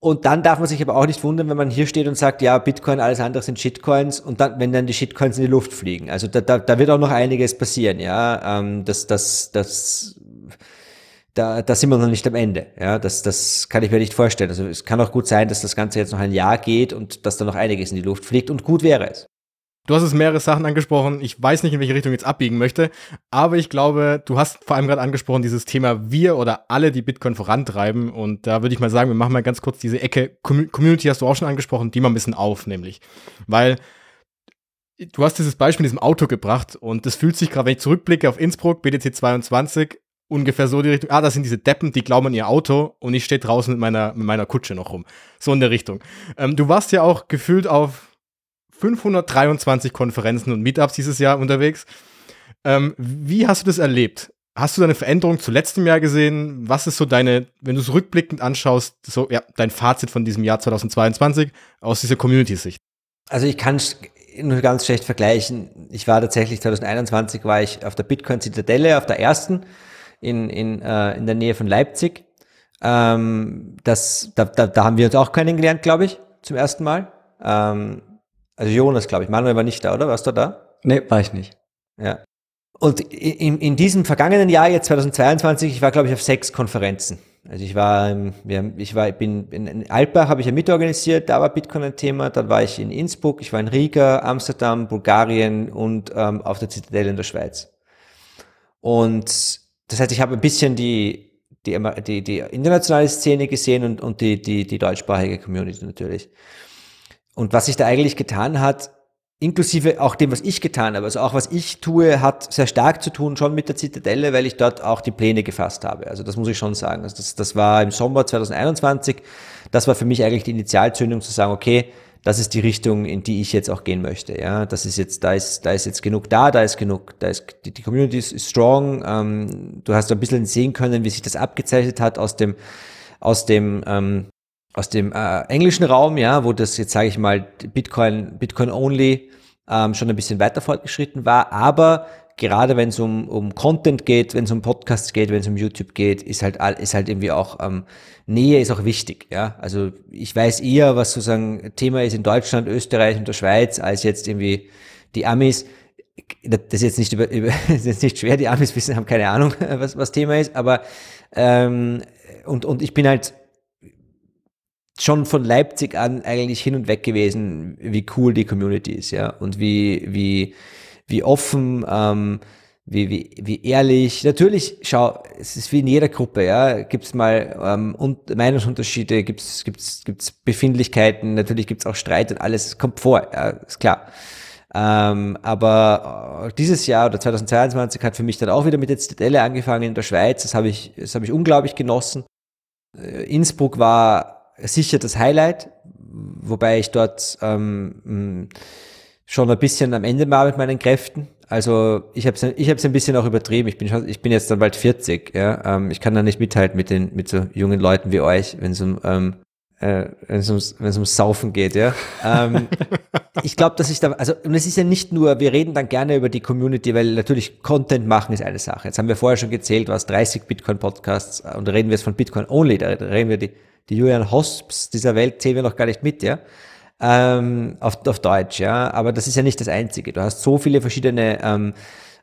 Und dann darf man sich aber auch nicht wundern, wenn man hier steht und sagt, ja, Bitcoin, alles andere sind Shitcoins und dann, wenn dann die Shitcoins in die Luft fliegen. Also da, da, da wird auch noch einiges passieren, ja. Ähm, das, das, das da, da sind wir noch nicht am Ende. Ja, das, das kann ich mir nicht vorstellen. Also es kann auch gut sein, dass das Ganze jetzt noch ein Jahr geht und dass da noch einiges in die Luft fliegt und gut wäre es. Du hast es mehrere Sachen angesprochen. Ich weiß nicht, in welche Richtung ich jetzt abbiegen möchte, aber ich glaube, du hast vor allem gerade angesprochen, dieses Thema wir oder alle, die Bitcoin vorantreiben. Und da würde ich mal sagen, wir machen mal ganz kurz diese Ecke. Community hast du auch schon angesprochen, die mal ein bisschen auf, nämlich. Weil du hast dieses Beispiel in diesem Auto gebracht und das fühlt sich gerade, wenn ich zurückblicke auf Innsbruck, BTC 22, ungefähr so die Richtung, ah, das sind diese Deppen, die glauben an ihr Auto und ich stehe draußen mit meiner, mit meiner Kutsche noch rum. So in der Richtung. Ähm, du warst ja auch gefühlt auf 523 Konferenzen und Meetups dieses Jahr unterwegs. Ähm, wie hast du das erlebt? Hast du deine Veränderung zu letztem Jahr gesehen? Was ist so deine, wenn du es rückblickend anschaust, so ja, dein Fazit von diesem Jahr 2022 aus dieser Community-Sicht? Also ich kann nur ganz schlecht vergleichen. Ich war tatsächlich 2021 war ich auf der Bitcoin Zitadelle, auf der ersten in, in, äh, in der Nähe von Leipzig. Ähm, das, da, da, da haben wir uns auch kennengelernt, glaube ich, zum ersten Mal. Ähm, also Jonas, glaube ich. Manuel war nicht da, oder? Warst du da? Nee, war ich nicht. Ja. Und in, in diesem vergangenen Jahr, jetzt 2022, ich war, glaube ich, auf sechs Konferenzen. Also ich war, ich war, ich bin in Alpbach habe ich ja mitorganisiert, da war Bitcoin ein Thema, dann war ich in Innsbruck, ich war in Riga, Amsterdam, Bulgarien und ähm, auf der Zitadelle in der Schweiz. Und das heißt, ich habe ein bisschen die, die, die, die internationale Szene gesehen und, und die, die, die deutschsprachige Community natürlich. Und was sich da eigentlich getan hat, inklusive auch dem, was ich getan habe, also auch was ich tue, hat sehr stark zu tun schon mit der Zitadelle, weil ich dort auch die Pläne gefasst habe. Also das muss ich schon sagen. Also das, das war im Sommer 2021. Das war für mich eigentlich die Initialzündung zu sagen, okay, das ist die Richtung, in die ich jetzt auch gehen möchte. Ja, das ist jetzt, da ist, da ist jetzt genug da, da ist genug, da ist die, die Community ist strong. Ähm, du hast ein bisschen sehen können, wie sich das abgezeichnet hat aus dem, aus dem ähm, aus dem äh, englischen Raum, ja, wo das jetzt sage ich mal Bitcoin, Bitcoin only ähm, schon ein bisschen weiter fortgeschritten war, aber gerade wenn es um, um Content geht, wenn es um Podcasts geht, wenn es um YouTube geht, ist halt ist halt irgendwie auch ähm, Nähe ist auch wichtig, ja. Also ich weiß eher, was sozusagen Thema ist in Deutschland, Österreich und der Schweiz, als jetzt irgendwie die Amis. Das ist jetzt nicht über, über das ist jetzt nicht schwer, die Amis wissen, haben keine Ahnung, was, was Thema ist, aber ähm, und, und ich bin halt schon von Leipzig an eigentlich hin und weg gewesen, wie cool die Community ist, ja, und wie, wie, wie offen, ähm, wie, wie, wie ehrlich. Natürlich, schau, es ist wie in jeder Gruppe, ja, gibt's mal ähm, und Meinungsunterschiede, gibt's gibt's gibt's Befindlichkeiten, natürlich gibt's auch Streit und alles kommt vor, ja, ist klar. Ähm, aber äh, dieses Jahr oder 2022 hat für mich dann auch wieder mit der Zitadelle angefangen in der Schweiz. Das habe ich, das habe ich unglaublich genossen. Äh, Innsbruck war sicher das Highlight, wobei ich dort ähm, schon ein bisschen am Ende war mit meinen Kräften. Also ich habe es ich hab's ein bisschen auch übertrieben. Ich bin, schon, ich bin jetzt dann bald 40. Ja? Ähm, ich kann da nicht mithalten mit, den, mit so jungen Leuten wie euch, wenn es um, ähm, äh, wenn es ums, wenn es ums Saufen geht. Ja? ähm, ich glaube, dass ich da, also und es ist ja nicht nur, wir reden dann gerne über die Community, weil natürlich Content machen ist eine Sache. Jetzt haben wir vorher schon gezählt, was 30 Bitcoin-Podcasts und da reden wir jetzt von Bitcoin Only, da reden wir die die Julian Hosps dieser Welt zählen wir noch gar nicht mit, ja. Ähm, auf, auf Deutsch, ja. Aber das ist ja nicht das Einzige. Du hast so viele verschiedene ähm,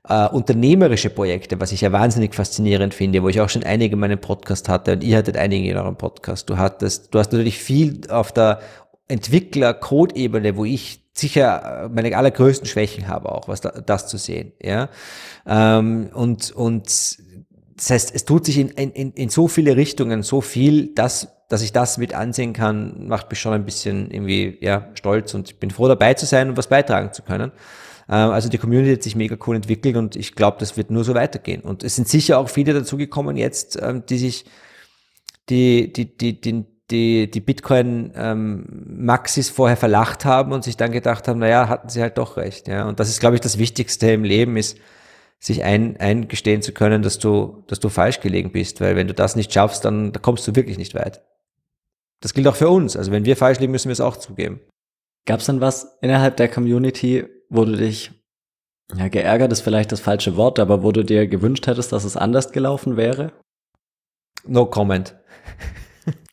äh, unternehmerische Projekte, was ich ja wahnsinnig faszinierend finde, wo ich auch schon einige in meinem Podcast hatte und ihr hattet einige in eurem Podcast. Du hattest, du hast natürlich viel auf der Entwickler-Code-Ebene, wo ich sicher meine allergrößten Schwächen habe, auch was da, das zu sehen, ja. Ähm, und, und das heißt, es tut sich in, in, in so viele Richtungen so viel, dass dass ich das mit ansehen kann, macht mich schon ein bisschen irgendwie ja, stolz und ich bin froh dabei zu sein und was beitragen zu können. Ähm, also die Community hat sich mega cool entwickelt und ich glaube, das wird nur so weitergehen. Und es sind sicher auch viele dazugekommen jetzt, ähm, die sich die, die, die, die, die, die Bitcoin-Maxis ähm, vorher verlacht haben und sich dann gedacht haben, naja, hatten sie halt doch recht. Ja. Und das ist, glaube ich, das Wichtigste im Leben ist, sich ein, eingestehen zu können, dass du, dass du falsch gelegen bist. Weil wenn du das nicht schaffst, dann da kommst du wirklich nicht weit. Das gilt auch für uns. Also wenn wir falsch liegen, müssen wir es auch zugeben. Gab es denn was innerhalb der Community, wo du dich, ja, geärgert ist vielleicht das falsche Wort, aber wo du dir gewünscht hättest, dass es anders gelaufen wäre? No comment.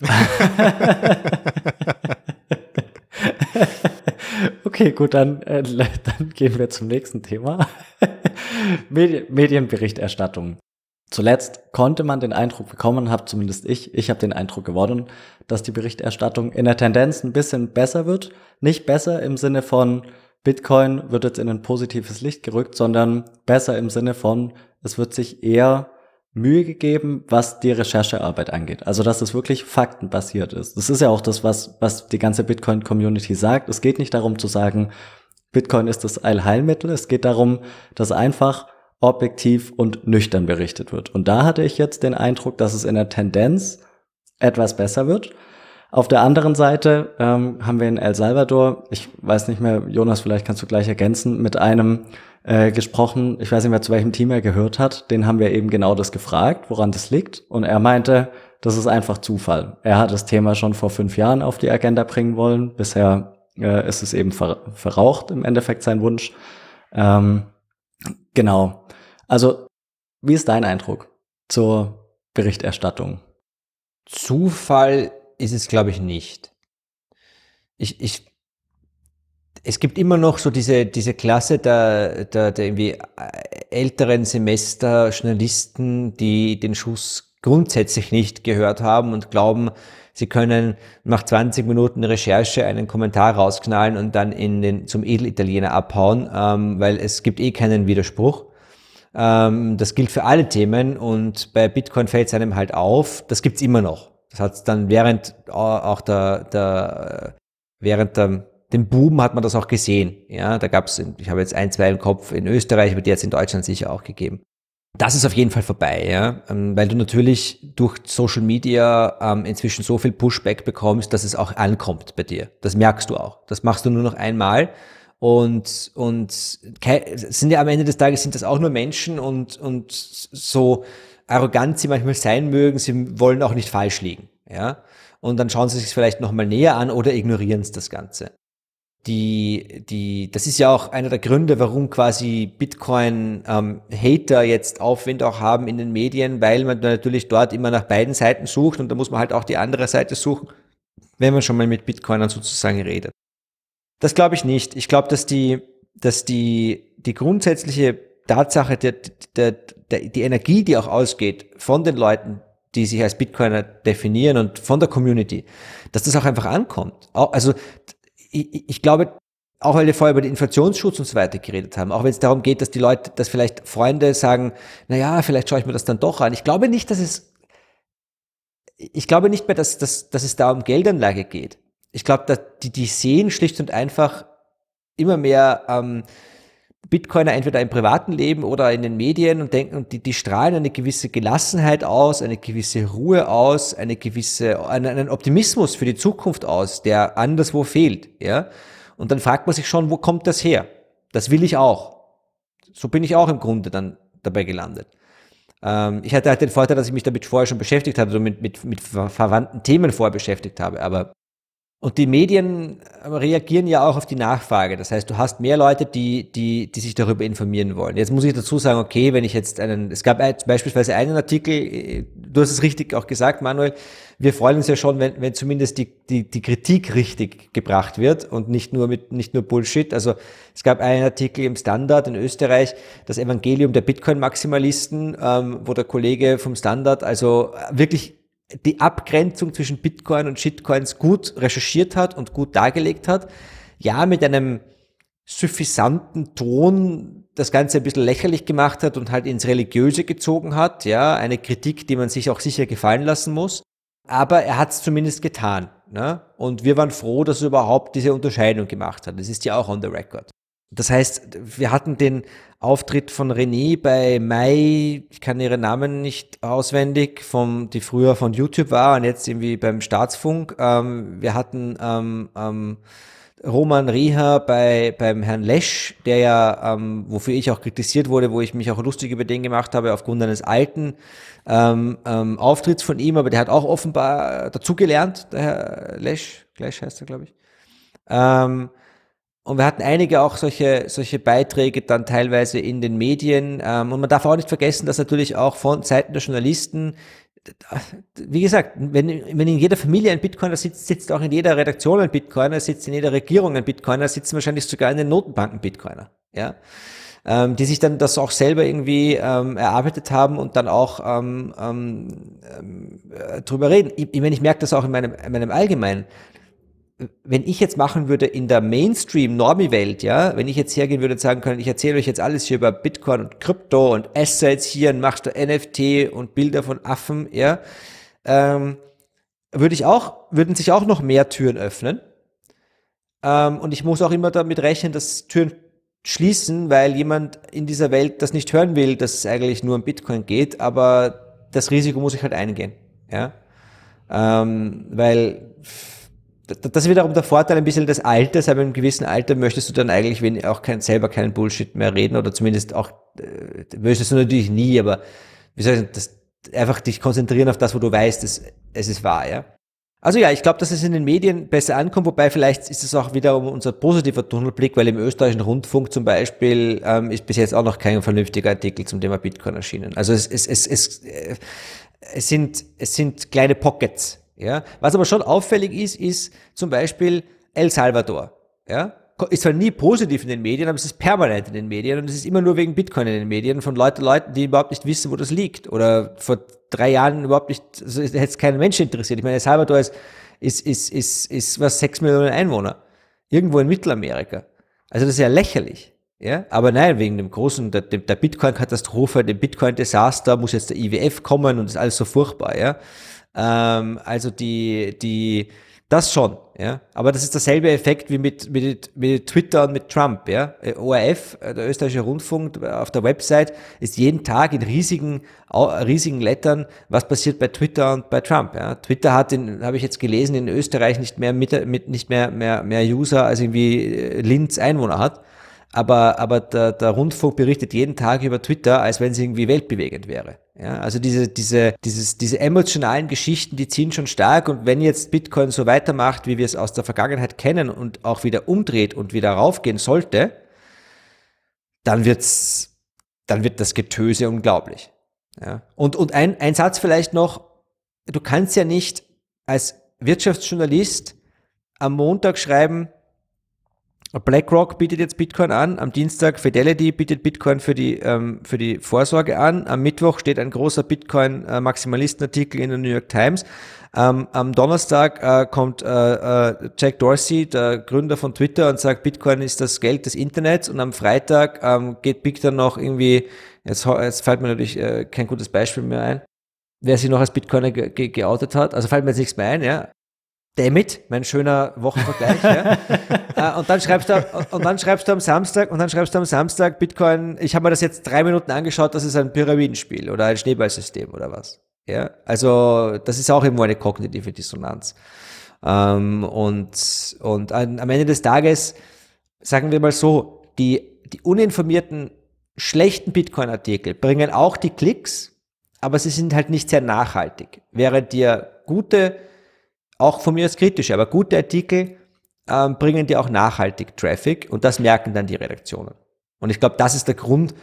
okay, gut, dann, äh, dann gehen wir zum nächsten Thema. Medi Medienberichterstattung. Zuletzt konnte man den Eindruck bekommen, habe zumindest ich, ich habe den Eindruck gewonnen, dass die Berichterstattung in der Tendenz ein bisschen besser wird. Nicht besser im Sinne von Bitcoin wird jetzt in ein positives Licht gerückt, sondern besser im Sinne von, es wird sich eher Mühe gegeben, was die Recherchearbeit angeht. Also, dass es wirklich faktenbasiert ist. Das ist ja auch das, was, was die ganze Bitcoin-Community sagt. Es geht nicht darum zu sagen, Bitcoin ist das Allheilmittel. Es geht darum, dass einfach objektiv und nüchtern berichtet wird. Und da hatte ich jetzt den Eindruck, dass es in der Tendenz etwas besser wird. Auf der anderen Seite ähm, haben wir in El Salvador, ich weiß nicht mehr, Jonas, vielleicht kannst du gleich ergänzen, mit einem äh, gesprochen, ich weiß nicht mehr, zu welchem Team er gehört hat, den haben wir eben genau das gefragt, woran das liegt. Und er meinte, das ist einfach Zufall. Er hat das Thema schon vor fünf Jahren auf die Agenda bringen wollen. Bisher äh, ist es eben ver verraucht, im Endeffekt sein Wunsch. Ähm, genau. Also, wie ist dein Eindruck zur Berichterstattung? Zufall ist es, glaube ich, nicht. Ich, ich, es gibt immer noch so diese, diese Klasse der, der, der irgendwie äh, älteren Semester Journalisten, die den Schuss grundsätzlich nicht gehört haben und glauben, sie können nach 20 Minuten Recherche einen Kommentar rausknallen und dann in den, zum Edelitaliener abhauen, ähm, weil es gibt eh keinen Widerspruch. Ähm, das gilt für alle Themen und bei Bitcoin fällt es einem halt auf, das gibt's immer noch. Das hat dann während auch der, der während der, dem Boom hat man das auch gesehen. Ja, da gab's, ich habe jetzt ein, zwei im Kopf in Österreich, aber die hat es in Deutschland sicher auch gegeben. Das ist auf jeden Fall vorbei, ja, ähm, weil du natürlich durch Social Media ähm, inzwischen so viel Pushback bekommst, dass es auch ankommt bei dir. Das merkst du auch. Das machst du nur noch einmal und und sind ja am Ende des Tages sind das auch nur Menschen und und so arrogant sie manchmal sein mögen, sie wollen auch nicht falsch liegen. Ja? Und dann schauen sie sich vielleicht nochmal näher an oder ignorieren es das Ganze. Die, die, das ist ja auch einer der Gründe, warum quasi Bitcoin-Hater ähm, jetzt Aufwind auch haben in den Medien, weil man natürlich dort immer nach beiden Seiten sucht und da muss man halt auch die andere Seite suchen, wenn man schon mal mit Bitcoinern sozusagen redet. Das glaube ich nicht. Ich glaube, dass die, dass die, die grundsätzliche Tatsache, der, der, der, die Energie, die auch ausgeht von den Leuten, die sich als Bitcoiner definieren und von der Community, dass das auch einfach ankommt. Also ich, ich glaube, auch weil wir vorher über den Inflationsschutz und so weiter geredet haben, auch wenn es darum geht, dass die Leute, dass vielleicht Freunde sagen, na ja, vielleicht schaue ich mir das dann doch an. Ich glaube nicht, dass es, ich glaube nicht mehr, dass, dass, dass es da um Geldanlage geht. Ich glaube, dass die, die sehen schlicht und einfach immer mehr ähm, Bitcoiner entweder im privaten Leben oder in den Medien und denken, die, die strahlen eine gewisse Gelassenheit aus, eine gewisse Ruhe aus, eine gewisse, einen, Optimismus für die Zukunft aus, der anderswo fehlt, ja. Und dann fragt man sich schon, wo kommt das her? Das will ich auch. So bin ich auch im Grunde dann dabei gelandet. Ähm, ich hatte halt den Vorteil, dass ich mich damit vorher schon beschäftigt habe, so mit, mit, mit verwandten Themen vorher beschäftigt habe, aber und die Medien reagieren ja auch auf die Nachfrage. Das heißt, du hast mehr Leute, die, die, die sich darüber informieren wollen. Jetzt muss ich dazu sagen, okay, wenn ich jetzt einen, es gab beispielsweise einen Artikel, äh, du hast es richtig auch gesagt, Manuel, wir freuen uns ja schon, wenn, wenn zumindest die, die, die Kritik richtig gebracht wird und nicht nur mit, nicht nur Bullshit. Also, es gab einen Artikel im Standard in Österreich, das Evangelium der Bitcoin-Maximalisten, ähm, wo der Kollege vom Standard also wirklich die Abgrenzung zwischen Bitcoin und Shitcoins gut recherchiert hat und gut dargelegt hat. Ja, mit einem suffisanten Ton das Ganze ein bisschen lächerlich gemacht hat und halt ins Religiöse gezogen hat. Ja, eine Kritik, die man sich auch sicher gefallen lassen muss. Aber er hat es zumindest getan. Ne? Und wir waren froh, dass er überhaupt diese Unterscheidung gemacht hat. Das ist ja auch on the record. Das heißt, wir hatten den Auftritt von René bei Mai, ich kann ihren Namen nicht auswendig, vom, die früher von YouTube war und jetzt irgendwie beim Staatsfunk. Ähm, wir hatten ähm, ähm, Roman Reha bei, beim Herrn Lesch, der ja, ähm, wofür ich auch kritisiert wurde, wo ich mich auch lustig über den gemacht habe, aufgrund eines alten ähm, ähm, Auftritts von ihm, aber der hat auch offenbar dazugelernt, der Herr Lesch, Lesch heißt er, glaube ich. Ähm, und wir hatten einige auch solche, solche Beiträge dann teilweise in den Medien. Ähm, und man darf auch nicht vergessen, dass natürlich auch von Seiten der Journalisten, wie gesagt, wenn, wenn in jeder Familie ein Bitcoiner sitzt, sitzt auch in jeder Redaktion ein Bitcoiner, sitzt in jeder Regierung ein Bitcoiner, sitzen wahrscheinlich sogar in den Notenbanken Bitcoiner. Ja. ähm, die sich dann das auch selber irgendwie ähm, erarbeitet haben und dann auch ähm, ähm, äh, drüber reden. Ich, ich meine, ich merke das auch in meinem, in meinem Allgemeinen. Wenn ich jetzt machen würde in der Mainstream-Normi-Welt, ja, wenn ich jetzt hergehen würde und sagen können, ich erzähle euch jetzt alles hier über Bitcoin und Krypto und Assets hier und machst du NFT und Bilder von Affen, ja, ähm, würde ich auch, würden sich auch noch mehr Türen öffnen. Ähm, und ich muss auch immer damit rechnen, dass Türen schließen, weil jemand in dieser Welt das nicht hören will, dass es eigentlich nur um Bitcoin geht, aber das Risiko muss ich halt eingehen. Ja? Ähm, weil das ist wiederum der Vorteil ein bisschen des Alters, aber im gewissen Alter möchtest du dann eigentlich auch kein, selber keinen Bullshit mehr reden oder zumindest auch, äh, möchtest du natürlich nie, aber wie soll ich das, einfach dich konzentrieren auf das, wo du weißt, es, es ist wahr, ja. Also ja, ich glaube, dass es in den Medien besser ankommt, wobei vielleicht ist es auch wiederum unser positiver Tunnelblick, weil im österreichischen Rundfunk zum Beispiel ähm, ist bis jetzt auch noch kein vernünftiger Artikel zum Thema Bitcoin erschienen. Also es, es, es, es, äh, es, sind, es sind kleine Pockets. Ja? Was aber schon auffällig ist, ist zum Beispiel El Salvador. Ja? ist zwar nie positiv in den Medien, aber es ist permanent in den Medien und es ist immer nur wegen Bitcoin in den Medien von Leuten, Leuten, die überhaupt nicht wissen, wo das liegt oder vor drei Jahren überhaupt nicht, also hätte es keinen Menschen interessiert. Ich meine, El Salvador ist, ist, ist, ist, ist was sechs Millionen Einwohner. Irgendwo in Mittelamerika. Also das ist ja lächerlich. Ja, aber nein, wegen dem großen, der, der Bitcoin-Katastrophe, dem Bitcoin-Desaster muss jetzt der IWF kommen und ist alles so furchtbar, ja. Ähm, also die, die, das schon, ja. Aber das ist derselbe Effekt wie mit, mit, mit Twitter und mit Trump, ja. Äh, ORF, äh, der österreichische Rundfunk, auf der Website ist jeden Tag in riesigen, riesigen Lettern, was passiert bei Twitter und bei Trump, ja. Twitter hat in, habe ich jetzt gelesen, in Österreich nicht mehr mit, mit nicht mehr, mehr, mehr User als irgendwie äh, Linz Einwohner hat. Aber, aber der, der Rundfunk berichtet jeden Tag über Twitter, als wenn es irgendwie weltbewegend wäre. Ja, also diese, diese, dieses, diese emotionalen Geschichten, die ziehen schon stark und wenn jetzt Bitcoin so weitermacht, wie wir es aus der Vergangenheit kennen und auch wieder umdreht und wieder raufgehen sollte, dann wird's, dann wird das Getöse unglaublich. Ja. Und, und ein, ein Satz vielleicht noch, du kannst ja nicht als Wirtschaftsjournalist am Montag schreiben, BlackRock bietet jetzt Bitcoin an, am Dienstag Fidelity bietet Bitcoin für die, ähm, für die Vorsorge an, am Mittwoch steht ein großer Bitcoin-Maximalistenartikel in der New York Times, ähm, am Donnerstag äh, kommt äh, äh, Jack Dorsey, der Gründer von Twitter, und sagt, Bitcoin ist das Geld des Internets und am Freitag ähm, geht Big dann noch irgendwie, jetzt, jetzt fällt mir natürlich äh, kein gutes Beispiel mehr ein, wer sich noch als Bitcoiner ge ge geoutet hat, also fällt mir jetzt nichts mehr ein, ja, Damit, mein schöner Wochenvergleich. ja. Äh, und dann schreibst du und dann schreibst du am Samstag und dann schreibst du am Samstag Bitcoin. Ich habe mir das jetzt drei Minuten angeschaut. Das ist ein Pyramidenspiel oder ein Schneeballsystem oder was. Ja, also das ist auch immer eine kognitive Dissonanz. Ähm, und und an, am Ende des Tages sagen wir mal so, die die uninformierten schlechten Bitcoin-Artikel bringen auch die Klicks, aber sie sind halt nicht sehr nachhaltig. Während dir gute auch von mir als kritische, aber gute Artikel ähm, bringen dir auch nachhaltig Traffic und das merken dann die Redaktionen. Und ich glaube, das ist der Grund,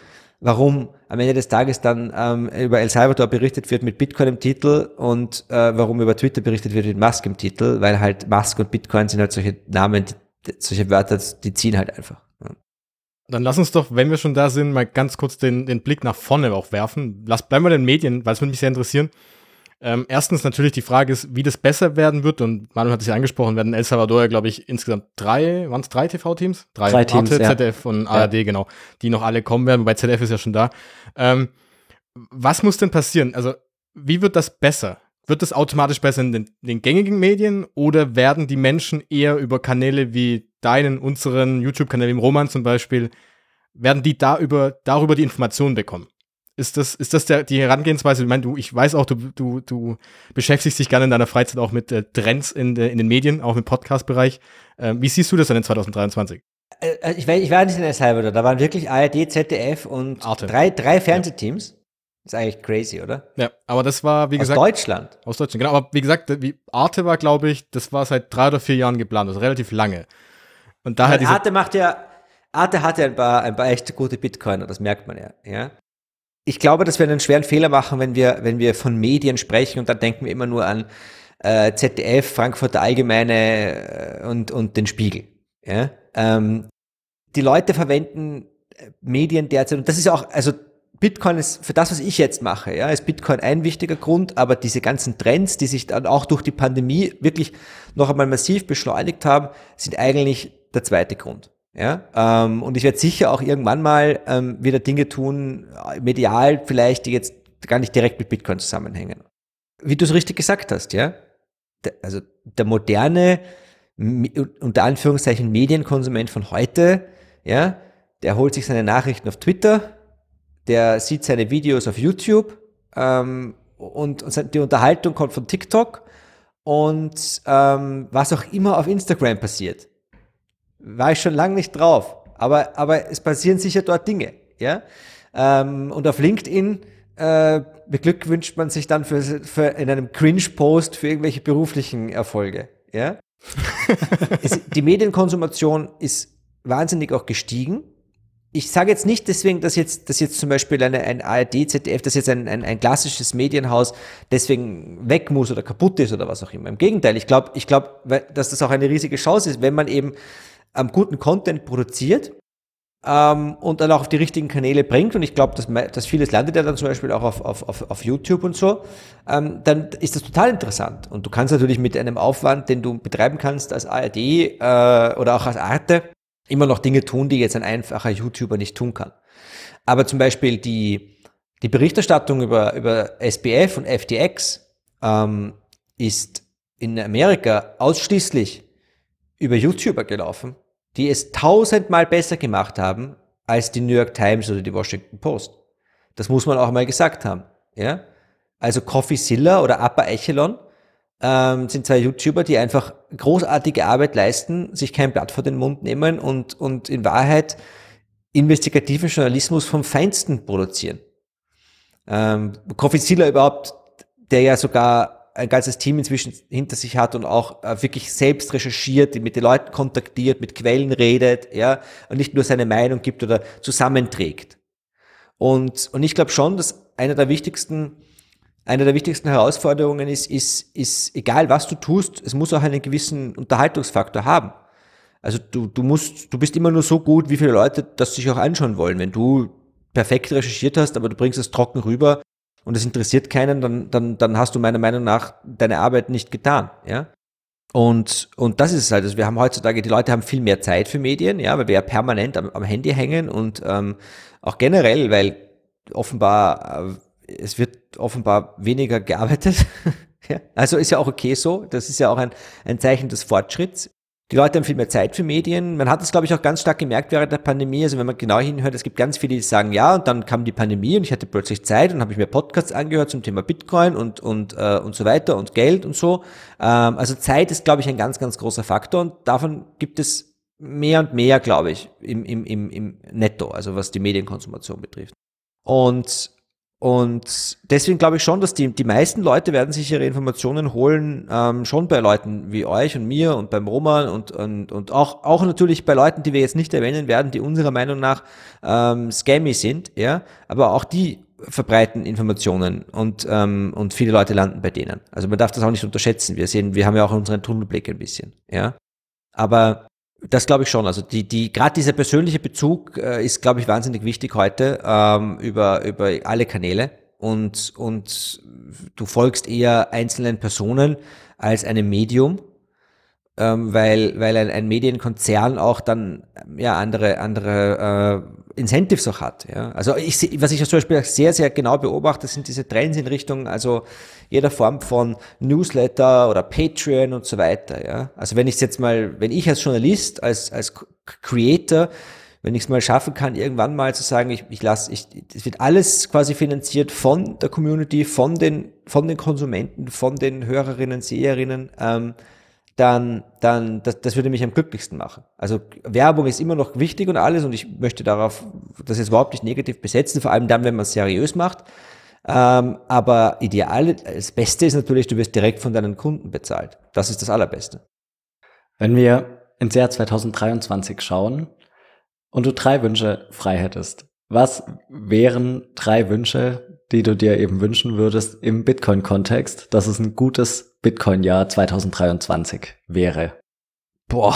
warum am Ende des Tages dann ähm, über El Salvador berichtet wird mit Bitcoin im Titel und äh, warum über Twitter berichtet wird mit Musk im Titel, weil halt Musk und Bitcoin sind halt solche Namen, die, solche Wörter, die ziehen halt einfach. Dann lass uns doch, wenn wir schon da sind, mal ganz kurz den, den Blick nach vorne auch werfen. Lass, bleiben wir den Medien, weil es würde mich sehr interessieren. Ähm, erstens natürlich die Frage ist, wie das besser werden wird. Und Manuel hat es ja angesprochen, werden El Salvador ja, glaube ich, insgesamt drei, waren es drei TV-Teams? Drei, drei Teams, Arte, ja. ZDF und ARD, ja. genau. Die noch alle kommen werden, wobei ZDF ist ja schon da. Ähm, was muss denn passieren? Also, wie wird das besser? Wird das automatisch besser in den, den, gängigen Medien oder werden die Menschen eher über Kanäle wie deinen, unseren YouTube-Kanal, im Roman zum Beispiel, werden die da über, darüber die Informationen bekommen? Ist das, ist das der, die Herangehensweise? Ich meine, du, ich weiß auch, du, du, du beschäftigst dich gerne in deiner Freizeit auch mit äh, Trends in, in den Medien, auch im Podcast-Bereich. Ähm, wie siehst du das dann in 2023? Äh, äh, ich, war, ich war nicht in El Salvador, da waren wirklich ARD, ZDF und Arte. drei, drei Fernsehteams. Ja. Ist eigentlich crazy, oder? Ja, aber das war, wie gesagt. Aus Deutschland. Aus Deutschland, genau. Aber wie gesagt, wie Arte war, glaube ich, das war seit drei oder vier Jahren geplant, also relativ lange. Und daher Arte macht ja, Arte hat ja ein paar, ein paar echt gute Bitcoiner, das merkt man ja, ja ich glaube, dass wir einen schweren Fehler machen, wenn wir, wenn wir von Medien sprechen und dann denken wir immer nur an äh, ZDF, Frankfurter Allgemeine äh, und, und den Spiegel. Ja? Ähm, die Leute verwenden äh, Medien derzeit, und das ist auch, also Bitcoin ist für das, was ich jetzt mache, ja, ist Bitcoin ein wichtiger Grund, aber diese ganzen Trends, die sich dann auch durch die Pandemie wirklich noch einmal massiv beschleunigt haben, sind eigentlich der zweite Grund. Ja, ähm, und ich werde sicher auch irgendwann mal ähm, wieder Dinge tun, äh, medial vielleicht, die jetzt gar nicht direkt mit Bitcoin zusammenhängen. Wie du es richtig gesagt hast, ja, der, also der moderne, unter Anführungszeichen Medienkonsument von heute, ja, der holt sich seine Nachrichten auf Twitter, der sieht seine Videos auf YouTube ähm, und, und die Unterhaltung kommt von TikTok und ähm, was auch immer auf Instagram passiert. War ich schon lange nicht drauf, aber, aber es passieren sicher dort Dinge. Ja? Ähm, und auf LinkedIn äh, beglückwünscht man sich dann für, für in einem Cringe-Post für irgendwelche beruflichen Erfolge. Ja? es, die Medienkonsumation ist wahnsinnig auch gestiegen ich sage jetzt nicht deswegen, dass jetzt, dass jetzt zum Beispiel eine, ein ARD, ZDF, dass jetzt ein, ein, ein klassisches Medienhaus deswegen weg muss oder kaputt ist oder was auch immer. Im Gegenteil, ich glaube, ich glaube, dass das auch eine riesige Chance ist, wenn man eben ähm, guten Content produziert ähm, und dann auch auf die richtigen Kanäle bringt. Und ich glaube, dass, dass vieles landet ja dann zum Beispiel auch auf, auf, auf, auf YouTube und so. Ähm, dann ist das total interessant. Und du kannst natürlich mit einem Aufwand, den du betreiben kannst als ARD äh, oder auch als Arte, immer noch Dinge tun, die jetzt ein einfacher YouTuber nicht tun kann. Aber zum Beispiel die, die Berichterstattung über, über SBF und FTX ähm, ist in Amerika ausschließlich über YouTuber gelaufen, die es tausendmal besser gemacht haben als die New York Times oder die Washington Post. Das muss man auch mal gesagt haben. Ja? Also Coffee Zilla oder Upper Echelon ähm, sind zwei YouTuber, die einfach großartige Arbeit leisten, sich kein Blatt vor den Mund nehmen und, und in Wahrheit investigativen Journalismus vom Feinsten produzieren. Ähm, Coffeezilla überhaupt, der ja sogar ein ganzes Team inzwischen hinter sich hat und auch äh, wirklich selbst recherchiert, mit den Leuten kontaktiert, mit Quellen redet, ja, und nicht nur seine Meinung gibt oder zusammenträgt. Und, und ich glaube schon, dass einer der wichtigsten eine der wichtigsten Herausforderungen ist, ist, ist, egal was du tust, es muss auch einen gewissen Unterhaltungsfaktor haben. Also du, du musst, du bist immer nur so gut, wie viele Leute das sich auch anschauen wollen. Wenn du perfekt recherchiert hast, aber du bringst es trocken rüber und es interessiert keinen, dann, dann, dann hast du meiner Meinung nach deine Arbeit nicht getan, ja. Und, und das ist es halt. Also wir haben heutzutage, die Leute haben viel mehr Zeit für Medien, ja, weil wir ja permanent am, am Handy hängen und ähm, auch generell, weil offenbar äh, es wird offenbar weniger gearbeitet. ja, also ist ja auch okay so. Das ist ja auch ein, ein Zeichen des Fortschritts. Die Leute haben viel mehr Zeit für Medien. Man hat es, glaube ich, auch ganz stark gemerkt während der Pandemie. Also wenn man genau hinhört, es gibt ganz viele, die sagen, ja, und dann kam die Pandemie und ich hatte plötzlich Zeit und habe ich mir Podcasts angehört zum Thema Bitcoin und, und, äh, und so weiter und Geld und so. Ähm, also Zeit ist, glaube ich, ein ganz, ganz großer Faktor und davon gibt es mehr und mehr, glaube ich, im, im, im, im Netto, also was die Medienkonsumation betrifft. Und und deswegen glaube ich schon, dass die, die meisten Leute werden sich ihre Informationen holen, ähm, schon bei Leuten wie euch und mir und beim Roman und, und, und auch, auch natürlich bei Leuten, die wir jetzt nicht erwähnen werden, die unserer Meinung nach ähm, scammy sind, ja, aber auch die verbreiten Informationen und, ähm, und viele Leute landen bei denen. Also man darf das auch nicht unterschätzen. Wir sehen, wir haben ja auch unseren Tunnelblick ein bisschen, ja. Aber das glaube ich schon. Also die, die, gerade dieser persönliche Bezug äh, ist, glaube ich, wahnsinnig wichtig heute ähm, über, über alle Kanäle. Und, und du folgst eher einzelnen Personen als einem Medium ähm, weil, weil ein, ein Medienkonzern auch dann ja andere, andere äh, Incentives auch hat. Ja? Also ich was ich zum Beispiel sehr, sehr genau beobachte, sind diese Trends in Richtung, also jeder Form von Newsletter oder Patreon und so weiter. Ja? Also wenn ich jetzt mal, wenn ich als Journalist, als, als Creator, wenn ich es mal schaffen kann, irgendwann mal zu sagen, ich, ich lasse, ich, es wird alles quasi finanziert von der Community, von den, von den Konsumenten, von den Hörerinnen, Seherinnen, ähm, dann, dann das, das würde mich am glücklichsten machen. Also Werbung ist immer noch wichtig und alles und ich möchte darauf, das jetzt überhaupt nicht negativ besetzen, vor allem dann, wenn man es seriös macht. Ähm, aber ideal, das Beste ist natürlich, du wirst direkt von deinen Kunden bezahlt. Das ist das Allerbeste. Wenn wir ins Jahr 2023 schauen und du drei Wünsche frei hättest, was wären drei Wünsche, die du dir eben wünschen würdest im Bitcoin-Kontext, dass es ein gutes Bitcoin-Jahr 2023 wäre? Boah.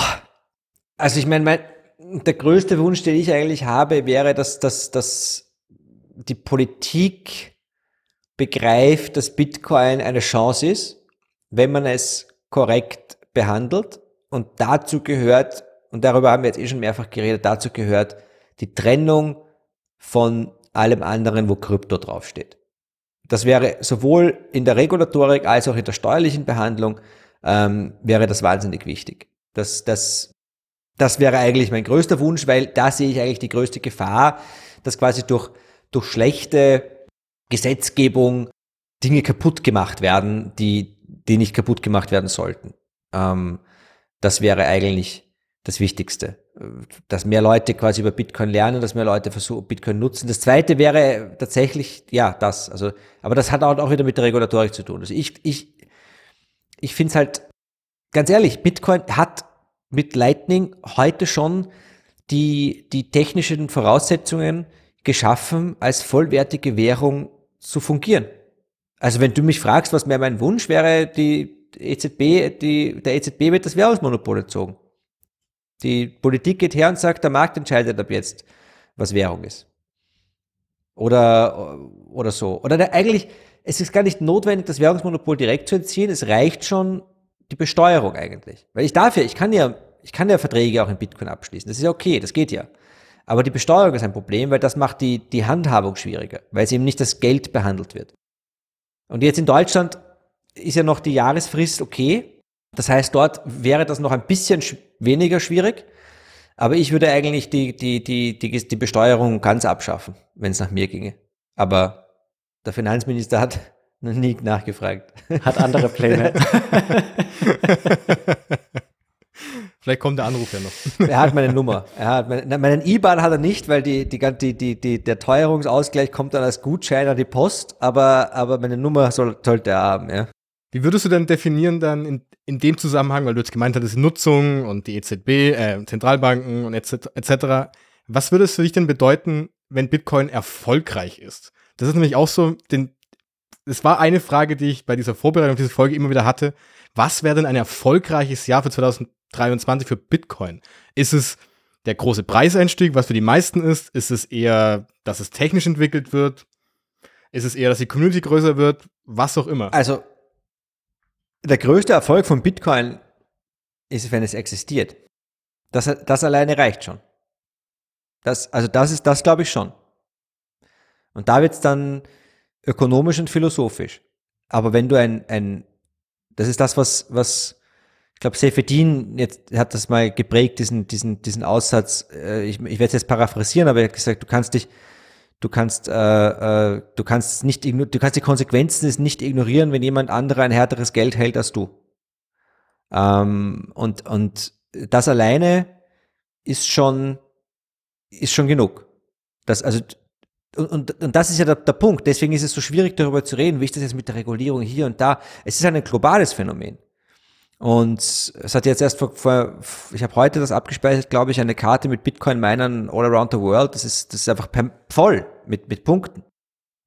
Also ich meine, mein, der größte Wunsch, den ich eigentlich habe, wäre, dass, dass, dass die Politik begreift, dass Bitcoin eine Chance ist, wenn man es korrekt behandelt. Und dazu gehört, und darüber haben wir jetzt eh schon mehrfach geredet, dazu gehört die Trennung von allem anderen, wo Krypto draufsteht. Das wäre sowohl in der Regulatorik als auch in der steuerlichen Behandlung ähm, wäre das wahnsinnig wichtig. Das, das, das wäre eigentlich mein größter Wunsch, weil da sehe ich eigentlich die größte Gefahr, dass quasi durch, durch schlechte Gesetzgebung Dinge kaputt gemacht werden, die, die nicht kaputt gemacht werden sollten. Ähm, das wäre eigentlich das Wichtigste. Dass mehr Leute quasi über Bitcoin lernen, dass mehr Leute versuchen, Bitcoin nutzen. Das zweite wäre tatsächlich, ja, das. Also, aber das hat auch wieder mit der Regulatorik zu tun. Also ich, ich, ich finde es halt, ganz ehrlich, Bitcoin hat mit Lightning heute schon die, die technischen Voraussetzungen geschaffen, als vollwertige Währung zu fungieren. Also wenn du mich fragst, was mir mein Wunsch wäre, die EZB, die, der EZB wird das Währungsmonopol entzogen. Die Politik geht her und sagt, der Markt entscheidet ab jetzt, was Währung ist. Oder, oder so. Oder der, eigentlich, es ist gar nicht notwendig, das Währungsmonopol direkt zu entziehen. Es reicht schon die Besteuerung eigentlich. Weil ich darf ja, ich kann ja, ich kann ja Verträge auch in Bitcoin abschließen. Das ist ja okay, das geht ja. Aber die Besteuerung ist ein Problem, weil das macht die, die Handhabung schwieriger, weil es eben nicht das Geld behandelt wird. Und jetzt in Deutschland ist ja noch die Jahresfrist okay. Das heißt, dort wäre das noch ein bisschen weniger schwierig. Aber ich würde eigentlich die, die, die, die, die Besteuerung ganz abschaffen, wenn es nach mir ginge. Aber der Finanzminister hat noch nie nachgefragt. Hat andere Pläne. Vielleicht kommt der Anruf ja noch. Er hat meine Nummer. Er hat meine, meinen IBAN hat er nicht, weil die, die, die, die, die, der Teuerungsausgleich kommt dann als Gutschein an die Post, aber, aber meine Nummer soll, sollte er haben, ja. Wie würdest du denn definieren dann in, in dem Zusammenhang, weil du jetzt gemeint hattest, Nutzung und die EZB, äh, Zentralbanken und etc.. Was würde es für dich denn bedeuten, wenn Bitcoin erfolgreich ist? Das ist nämlich auch so, den, es war eine Frage, die ich bei dieser Vorbereitung auf diese Folge immer wieder hatte. Was wäre denn ein erfolgreiches Jahr für 2023 für Bitcoin? Ist es der große Preiseinstieg, was für die meisten ist? Ist es eher, dass es technisch entwickelt wird? Ist es eher, dass die Community größer wird? Was auch immer. Also der größte Erfolg von Bitcoin ist, wenn es existiert. Das, das alleine reicht schon. Das, also das ist das, glaube ich, schon. Und da wird es dann ökonomisch und philosophisch. Aber wenn du ein, ein das ist das, was, was ich glaube, Sefedin jetzt hat das mal geprägt, diesen, diesen, diesen Aussatz, äh, ich, ich werde es jetzt paraphrasieren, aber er hat gesagt, du kannst dich Du kannst, äh, äh, du kannst nicht, du kannst die Konsequenzen nicht ignorieren, wenn jemand anderer ein härteres Geld hält als du. Ähm, und, und das alleine ist schon, ist schon genug. Das, also, und, und, und das ist ja der, der Punkt. Deswegen ist es so schwierig, darüber zu reden, wie ist das jetzt mit der Regulierung hier und da. Es ist ein globales Phänomen. Und es hat jetzt erst vor, vor ich habe heute das abgespeichert, glaube ich, eine Karte mit Bitcoin-Minern all around the world. Das ist, das ist einfach voll mit, mit Punkten.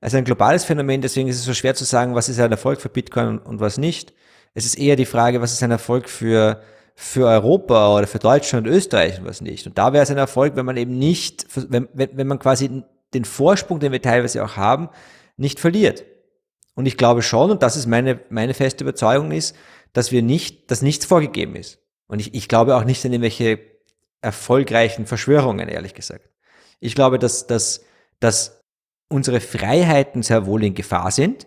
Also ein globales Phänomen, deswegen ist es so schwer zu sagen, was ist ein Erfolg für Bitcoin und was nicht. Es ist eher die Frage, was ist ein Erfolg für, für Europa oder für Deutschland und Österreich und was nicht. Und da wäre es ein Erfolg, wenn man eben nicht, wenn, wenn, wenn man quasi den Vorsprung, den wir teilweise auch haben, nicht verliert. Und ich glaube schon, und das ist meine, meine feste Überzeugung ist, dass wir nicht, dass nichts vorgegeben ist. Und ich, ich glaube auch nicht an irgendwelche erfolgreichen Verschwörungen, ehrlich gesagt. Ich glaube, dass, dass, dass unsere Freiheiten sehr wohl in Gefahr sind,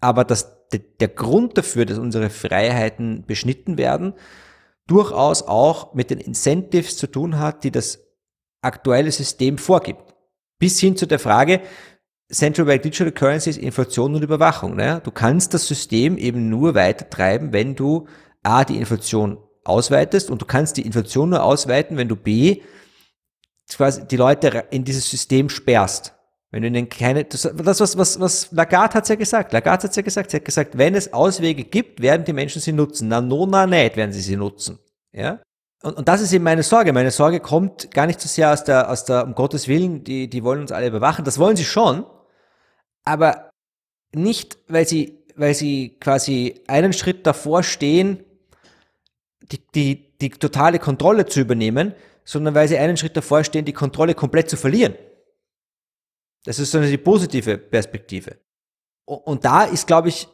aber dass de, der Grund dafür, dass unsere Freiheiten beschnitten werden, durchaus auch mit den Incentives zu tun hat, die das aktuelle System vorgibt. Bis hin zu der Frage, Central Bank Digital Currencies, Inflation und Überwachung. Ne? Du kannst das System eben nur weiter treiben, wenn du A, die Inflation ausweitest und du kannst die Inflation nur ausweiten, wenn du B, quasi die Leute in dieses System sperrst. Wenn du ihnen keine, das, das was, was, was Lagarde hat's ja gesagt. Lagarde hat's ja gesagt. Sie hat gesagt, wenn es Auswege gibt, werden die Menschen sie nutzen. Na, no, na, nicht werden sie sie nutzen. Ja? Und, und das ist eben meine Sorge. Meine Sorge kommt gar nicht so sehr aus der, aus der, um Gottes Willen, die, die wollen uns alle überwachen. Das wollen sie schon aber nicht, weil sie, weil sie quasi einen Schritt davor stehen, die, die, die totale Kontrolle zu übernehmen, sondern weil sie einen Schritt davor stehen, die Kontrolle komplett zu verlieren. Das ist so eine positive Perspektive. Und da ist, glaube ich,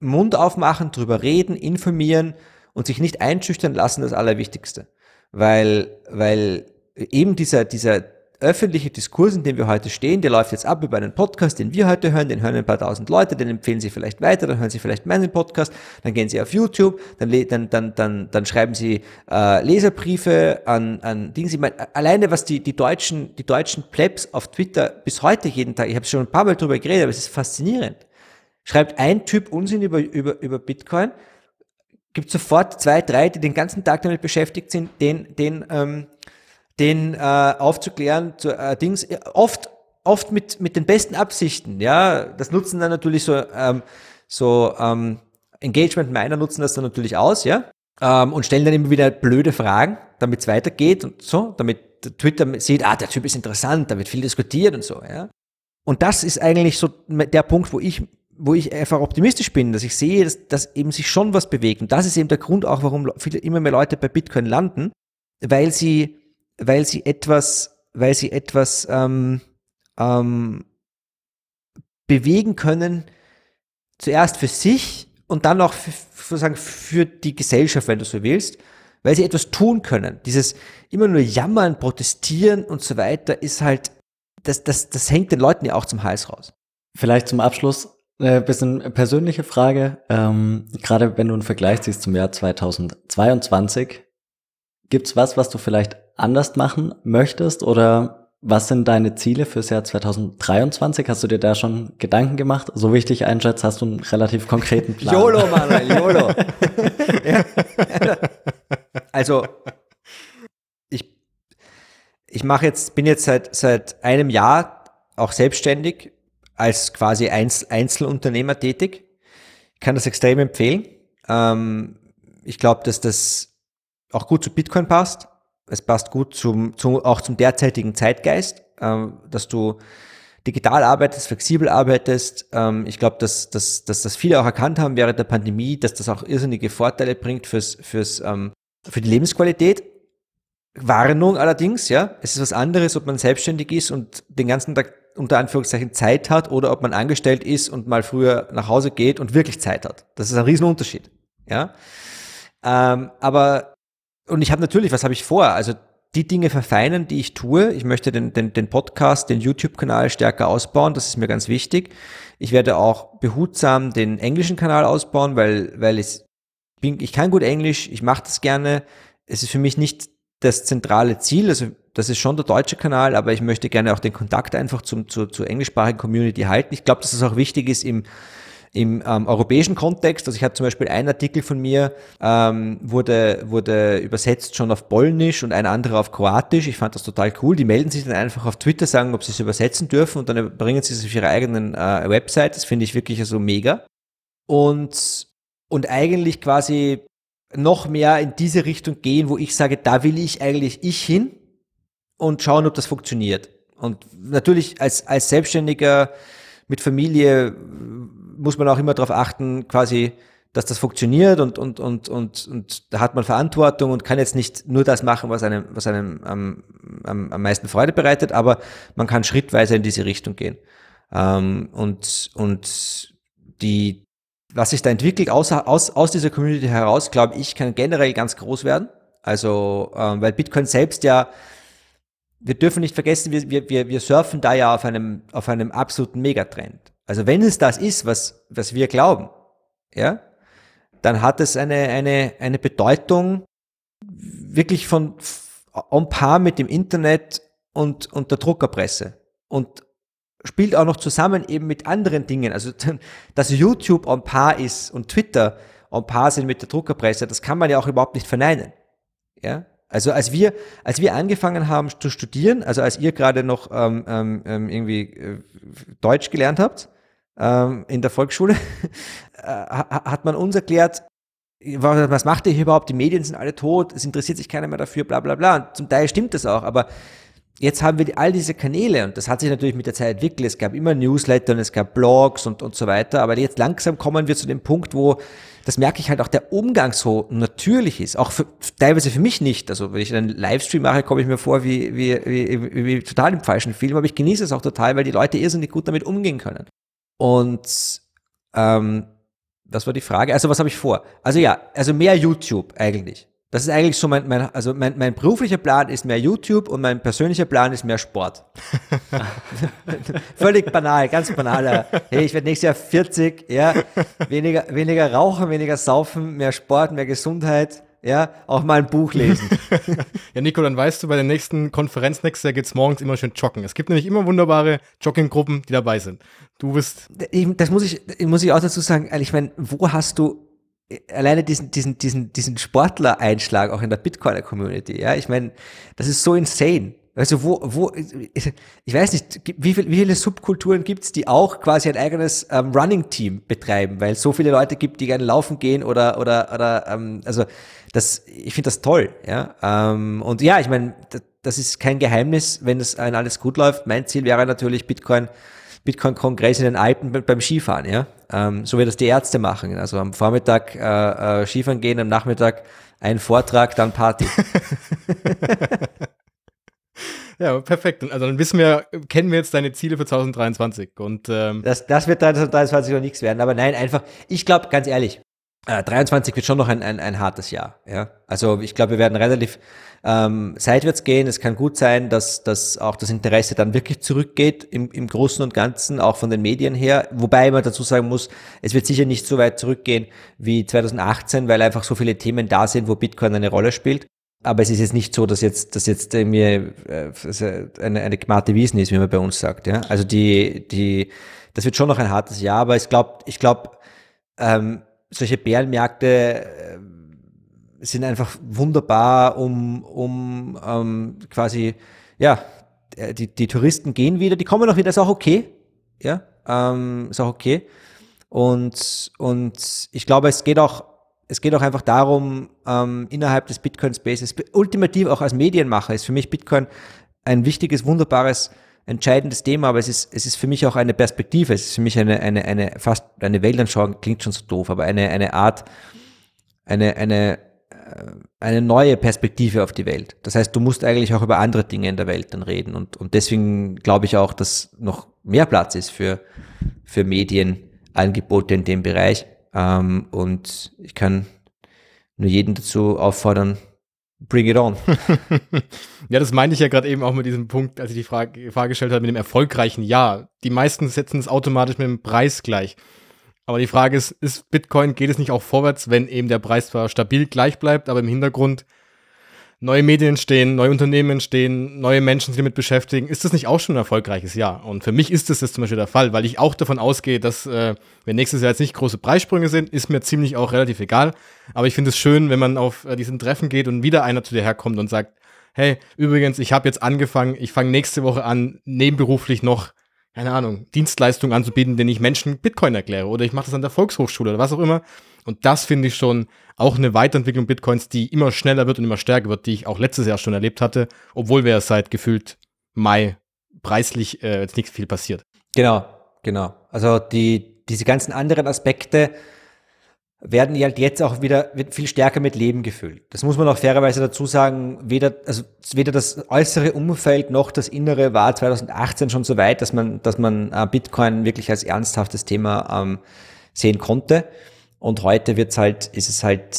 Mund aufmachen, drüber reden, informieren und sich nicht einschüchtern lassen das Allerwichtigste. Weil, weil eben dieser, dieser öffentliche Diskurs, in dem wir heute stehen, der läuft jetzt ab über einen Podcast, den wir heute hören, den hören ein paar tausend Leute, den empfehlen sie vielleicht weiter, dann hören sie vielleicht meinen Podcast, dann gehen sie auf YouTube, dann, dann, dann, dann, dann schreiben sie äh, Leserbriefe an, an Dinge. Ich meine, alleine was die, die deutschen, die deutschen Plebs auf Twitter bis heute jeden Tag, ich habe schon ein paar Mal drüber geredet, aber es ist faszinierend. Schreibt ein Typ Unsinn über, über, über Bitcoin, gibt sofort zwei, drei, die den ganzen Tag damit beschäftigt sind, den, den, ähm, den äh, aufzuklären, zu, äh, Dings, oft, oft mit, mit den besten Absichten, ja, das nutzen dann natürlich so, ähm, so ähm, Engagement Miner nutzen das dann natürlich aus, ja, ähm, und stellen dann immer wieder blöde Fragen, damit es weitergeht und so, damit Twitter sieht, ah, der Typ ist interessant, da wird viel diskutiert und so, ja. Und das ist eigentlich so der Punkt, wo ich wo ich einfach optimistisch bin, dass ich sehe, dass, dass eben sich schon was bewegt. Und das ist eben der Grund auch, warum viele, immer mehr Leute bei Bitcoin landen, weil sie weil sie etwas, weil sie etwas ähm, ähm, bewegen können, zuerst für sich und dann auch für, sozusagen für die Gesellschaft, wenn du so willst, weil sie etwas tun können. Dieses immer nur jammern, protestieren und so weiter ist halt, das, das, das hängt den Leuten ja auch zum Hals raus. Vielleicht zum Abschluss ein äh, bisschen persönliche Frage. Ähm, gerade wenn du einen Vergleich siehst zum Jahr 2022, gibt's was, was du vielleicht anders machen möchtest oder was sind deine Ziele fürs Jahr 2023? Hast du dir da schon Gedanken gemacht? So wie ich dich einschätze, hast du einen relativ konkreten Plan. YOLO, Manuel, YOLO. ja. Also, ich, ich mache jetzt, bin jetzt seit, seit einem Jahr auch selbstständig als quasi Einzelunternehmer tätig. Ich kann das extrem empfehlen. Ähm, ich glaube, dass das auch gut zu Bitcoin passt es passt gut zum, zum, auch zum derzeitigen Zeitgeist, ähm, dass du digital arbeitest, flexibel arbeitest. Ähm, ich glaube, dass, dass, dass das viele auch erkannt haben während der Pandemie, dass das auch irrsinnige Vorteile bringt fürs, fürs, ähm, für die Lebensqualität. Warnung allerdings, ja, es ist was anderes, ob man selbstständig ist und den ganzen Tag unter Anführungszeichen Zeit hat oder ob man angestellt ist und mal früher nach Hause geht und wirklich Zeit hat. Das ist ein Riesenunterschied, ja. Ähm, aber und ich habe natürlich, was habe ich vor? Also die Dinge verfeinern, die ich tue. Ich möchte den, den, den Podcast, den YouTube-Kanal stärker ausbauen. Das ist mir ganz wichtig. Ich werde auch behutsam den englischen Kanal ausbauen, weil, weil ich, bin, ich kann gut Englisch, ich mache das gerne. Es ist für mich nicht das zentrale Ziel. Also das ist schon der deutsche Kanal, aber ich möchte gerne auch den Kontakt einfach zum, zur, zur englischsprachigen Community halten. Ich glaube, dass es auch wichtig ist im im ähm, europäischen Kontext. Also ich habe zum Beispiel einen Artikel von mir, ähm, wurde, wurde übersetzt schon auf Polnisch und ein anderer auf Kroatisch. Ich fand das total cool. Die melden sich dann einfach auf Twitter, sagen, ob sie es übersetzen dürfen und dann bringen sie es auf ihre eigenen äh, Website. Das finde ich wirklich so also mega. Und, und eigentlich quasi noch mehr in diese Richtung gehen, wo ich sage, da will ich eigentlich ich hin und schauen, ob das funktioniert. Und natürlich als, als Selbstständiger mit Familie muss man auch immer darauf achten, quasi, dass das funktioniert und, und, und, und, und da hat man Verantwortung und kann jetzt nicht nur das machen, was einem, was einem am, am, am meisten Freude bereitet, aber man kann schrittweise in diese Richtung gehen. Ähm, und, und die, was sich da entwickelt aus, aus, aus dieser Community heraus, glaube ich, kann generell ganz groß werden. Also, ähm, weil Bitcoin selbst ja, wir dürfen nicht vergessen, wir, wir, wir surfen da ja auf einem, auf einem absoluten Megatrend. Also wenn es das ist, was, was wir glauben, ja, dann hat es eine, eine, eine Bedeutung wirklich von on par mit dem Internet und, und der Druckerpresse und spielt auch noch zusammen eben mit anderen Dingen. Also, dass YouTube on par ist und Twitter on par sind mit der Druckerpresse, das kann man ja auch überhaupt nicht verneinen. Ja, also als wir, als wir angefangen haben zu studieren, also als ihr gerade noch ähm, ähm, ähm irgendwie äh, Deutsch gelernt habt, ähm, in der Volksschule, äh, hat man uns erklärt, was macht ihr hier überhaupt? Die Medien sind alle tot, es interessiert sich keiner mehr dafür, bla bla bla. Und zum Teil stimmt das auch, aber jetzt haben wir all diese Kanäle und das hat sich natürlich mit der Zeit entwickelt. Es gab immer Newsletter und es gab Blogs und, und so weiter. Aber jetzt langsam kommen wir zu dem Punkt, wo, das merke ich halt auch, der Umgang so natürlich ist. Auch für, teilweise für mich nicht. Also wenn ich einen Livestream mache, komme ich mir vor wie, wie, wie, wie, wie total im falschen Film. Aber ich genieße es auch total, weil die Leute irrsinnig gut damit umgehen können. Und ähm, was war die Frage? Also was habe ich vor? Also ja, also mehr YouTube eigentlich. Das ist eigentlich so mein, mein also mein, mein beruflicher Plan ist mehr YouTube und mein persönlicher Plan ist mehr Sport. Völlig banal, ganz banaler. Hey, ich werde nächstes Jahr 40, ja, weniger, weniger rauchen, weniger saufen, mehr Sport, mehr Gesundheit, ja, auch mal ein Buch lesen. ja, Nico, dann weißt du, bei der nächsten Konferenz nächstes Jahr geht's morgens immer schön joggen. Es gibt nämlich immer wunderbare Jogginggruppen, die dabei sind. Du bist. Das muss ich, muss ich auch dazu sagen, ich meine, wo hast du alleine diesen, diesen, diesen, diesen Sportler-Einschlag auch in der Bitcoiner-Community, ja, ich meine, das ist so insane. Also wo, wo, ich weiß nicht, wie, viel, wie viele Subkulturen gibt's, die auch quasi ein eigenes ähm, Running-Team betreiben, weil es so viele Leute gibt, die gerne laufen gehen oder, oder, oder ähm, also das, ich finde das toll, ja. Ähm, und ja, ich meine, das, ist kein Geheimnis, wenn es alles gut läuft. Mein Ziel wäre natürlich Bitcoin Bitcoin-Kongress in den Alpen beim Skifahren, ja. Ähm, so wie das die Ärzte machen. Also am Vormittag äh, äh, Skifahren gehen, am Nachmittag ein Vortrag, dann Party. ja, perfekt. Also dann wissen wir, kennen wir jetzt deine Ziele für 2023. Und ähm das, das wird 2023 noch nichts werden. Aber nein, einfach, ich glaube, ganz ehrlich, äh, 23 wird schon noch ein, ein, ein hartes Jahr. Ja? Also ich glaube, wir werden relativ ähm, seitwärts gehen. Es kann gut sein, dass, dass auch das Interesse dann wirklich zurückgeht im, im Großen und Ganzen, auch von den Medien her. Wobei man dazu sagen muss, es wird sicher nicht so weit zurückgehen wie 2018, weil einfach so viele Themen da sind, wo Bitcoin eine Rolle spielt. Aber es ist jetzt nicht so, dass jetzt, dass jetzt mir äh, eine, eine Gmate Wiesen ist, wie man bei uns sagt. Ja? Also die, die, das wird schon noch ein hartes Jahr, aber ich glaube, ich glaube, ähm, solche Bärenmärkte äh, sind einfach wunderbar, um, um ähm, quasi, ja, äh, die, die Touristen gehen wieder, die kommen auch wieder, ist auch okay. Ja, ähm, ist auch okay. Und, und ich glaube, es geht auch, es geht auch einfach darum, ähm, innerhalb des Bitcoin Spaces, ultimativ auch als Medienmacher ist für mich Bitcoin ein wichtiges, wunderbares, entscheidendes Thema, aber es ist, es ist für mich auch eine Perspektive, es ist für mich eine, eine, eine fast eine Weltanschauung, klingt schon so doof, aber eine, eine Art, eine, eine, äh, eine neue Perspektive auf die Welt. Das heißt, du musst eigentlich auch über andere Dinge in der Welt dann reden. Und, und deswegen glaube ich auch, dass noch mehr Platz ist für, für Medienangebote in dem Bereich. Ähm, und ich kann nur jeden dazu auffordern, bring it on. ja, das meinte ich ja gerade eben auch mit diesem Punkt, als ich die Frage, Frage gestellt habe mit dem erfolgreichen Ja. Die meisten setzen es automatisch mit dem Preis gleich. Aber die Frage ist, ist Bitcoin, geht es nicht auch vorwärts, wenn eben der Preis zwar stabil gleich bleibt, aber im Hintergrund neue Medien entstehen, neue Unternehmen entstehen, neue Menschen sich damit beschäftigen, ist das nicht auch schon ein erfolgreiches Jahr? Und für mich ist das jetzt zum Beispiel der Fall, weil ich auch davon ausgehe, dass äh, wenn nächstes Jahr jetzt nicht große Preissprünge sind, ist mir ziemlich auch relativ egal. Aber ich finde es schön, wenn man auf äh, diesen Treffen geht und wieder einer zu dir herkommt und sagt, hey, übrigens, ich habe jetzt angefangen, ich fange nächste Woche an, nebenberuflich noch keine Ahnung, Dienstleistungen anzubieten, denen ich Menschen Bitcoin erkläre oder ich mache das an der Volkshochschule oder was auch immer. Und das finde ich schon auch eine Weiterentwicklung Bitcoins, die immer schneller wird und immer stärker wird, die ich auch letztes Jahr schon erlebt hatte, obwohl wir seit gefühlt Mai preislich äh, jetzt nicht viel passiert. Genau, genau. Also die, diese ganzen anderen Aspekte, werden halt jetzt auch wieder viel stärker mit Leben gefüllt. Das muss man auch fairerweise dazu sagen, weder, also weder das äußere Umfeld noch das Innere war 2018 schon so weit, dass man, dass man äh, Bitcoin wirklich als ernsthaftes Thema ähm, sehen konnte. Und heute wird's halt, ist es halt,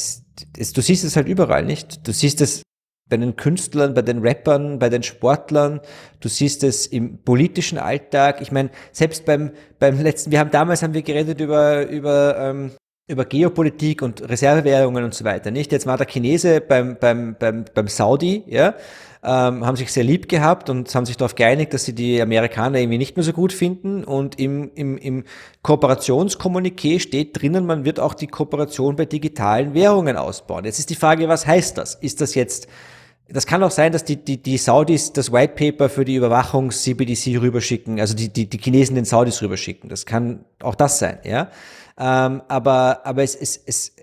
ist, du siehst es halt überall nicht. Du siehst es bei den Künstlern, bei den Rappern, bei den Sportlern, du siehst es im politischen Alltag. Ich meine, selbst beim, beim letzten, wir haben damals haben wir geredet über, über ähm, über Geopolitik und Reservewährungen und so weiter, nicht? Jetzt war der Chinese beim, beim, beim, beim Saudi, ja, ähm, haben sich sehr lieb gehabt und haben sich darauf geeinigt, dass sie die Amerikaner irgendwie nicht mehr so gut finden und im, im, im Kooperationskommuniqué steht drinnen, man wird auch die Kooperation bei digitalen Währungen ausbauen. Jetzt ist die Frage, was heißt das? Ist das jetzt das kann auch sein, dass die, die, die Saudis das White Paper für die Überwachung CBDC rüberschicken, also die, die, die Chinesen den Saudis rüberschicken. Das kann auch das sein, ja. Ähm, aber aber es, es, es,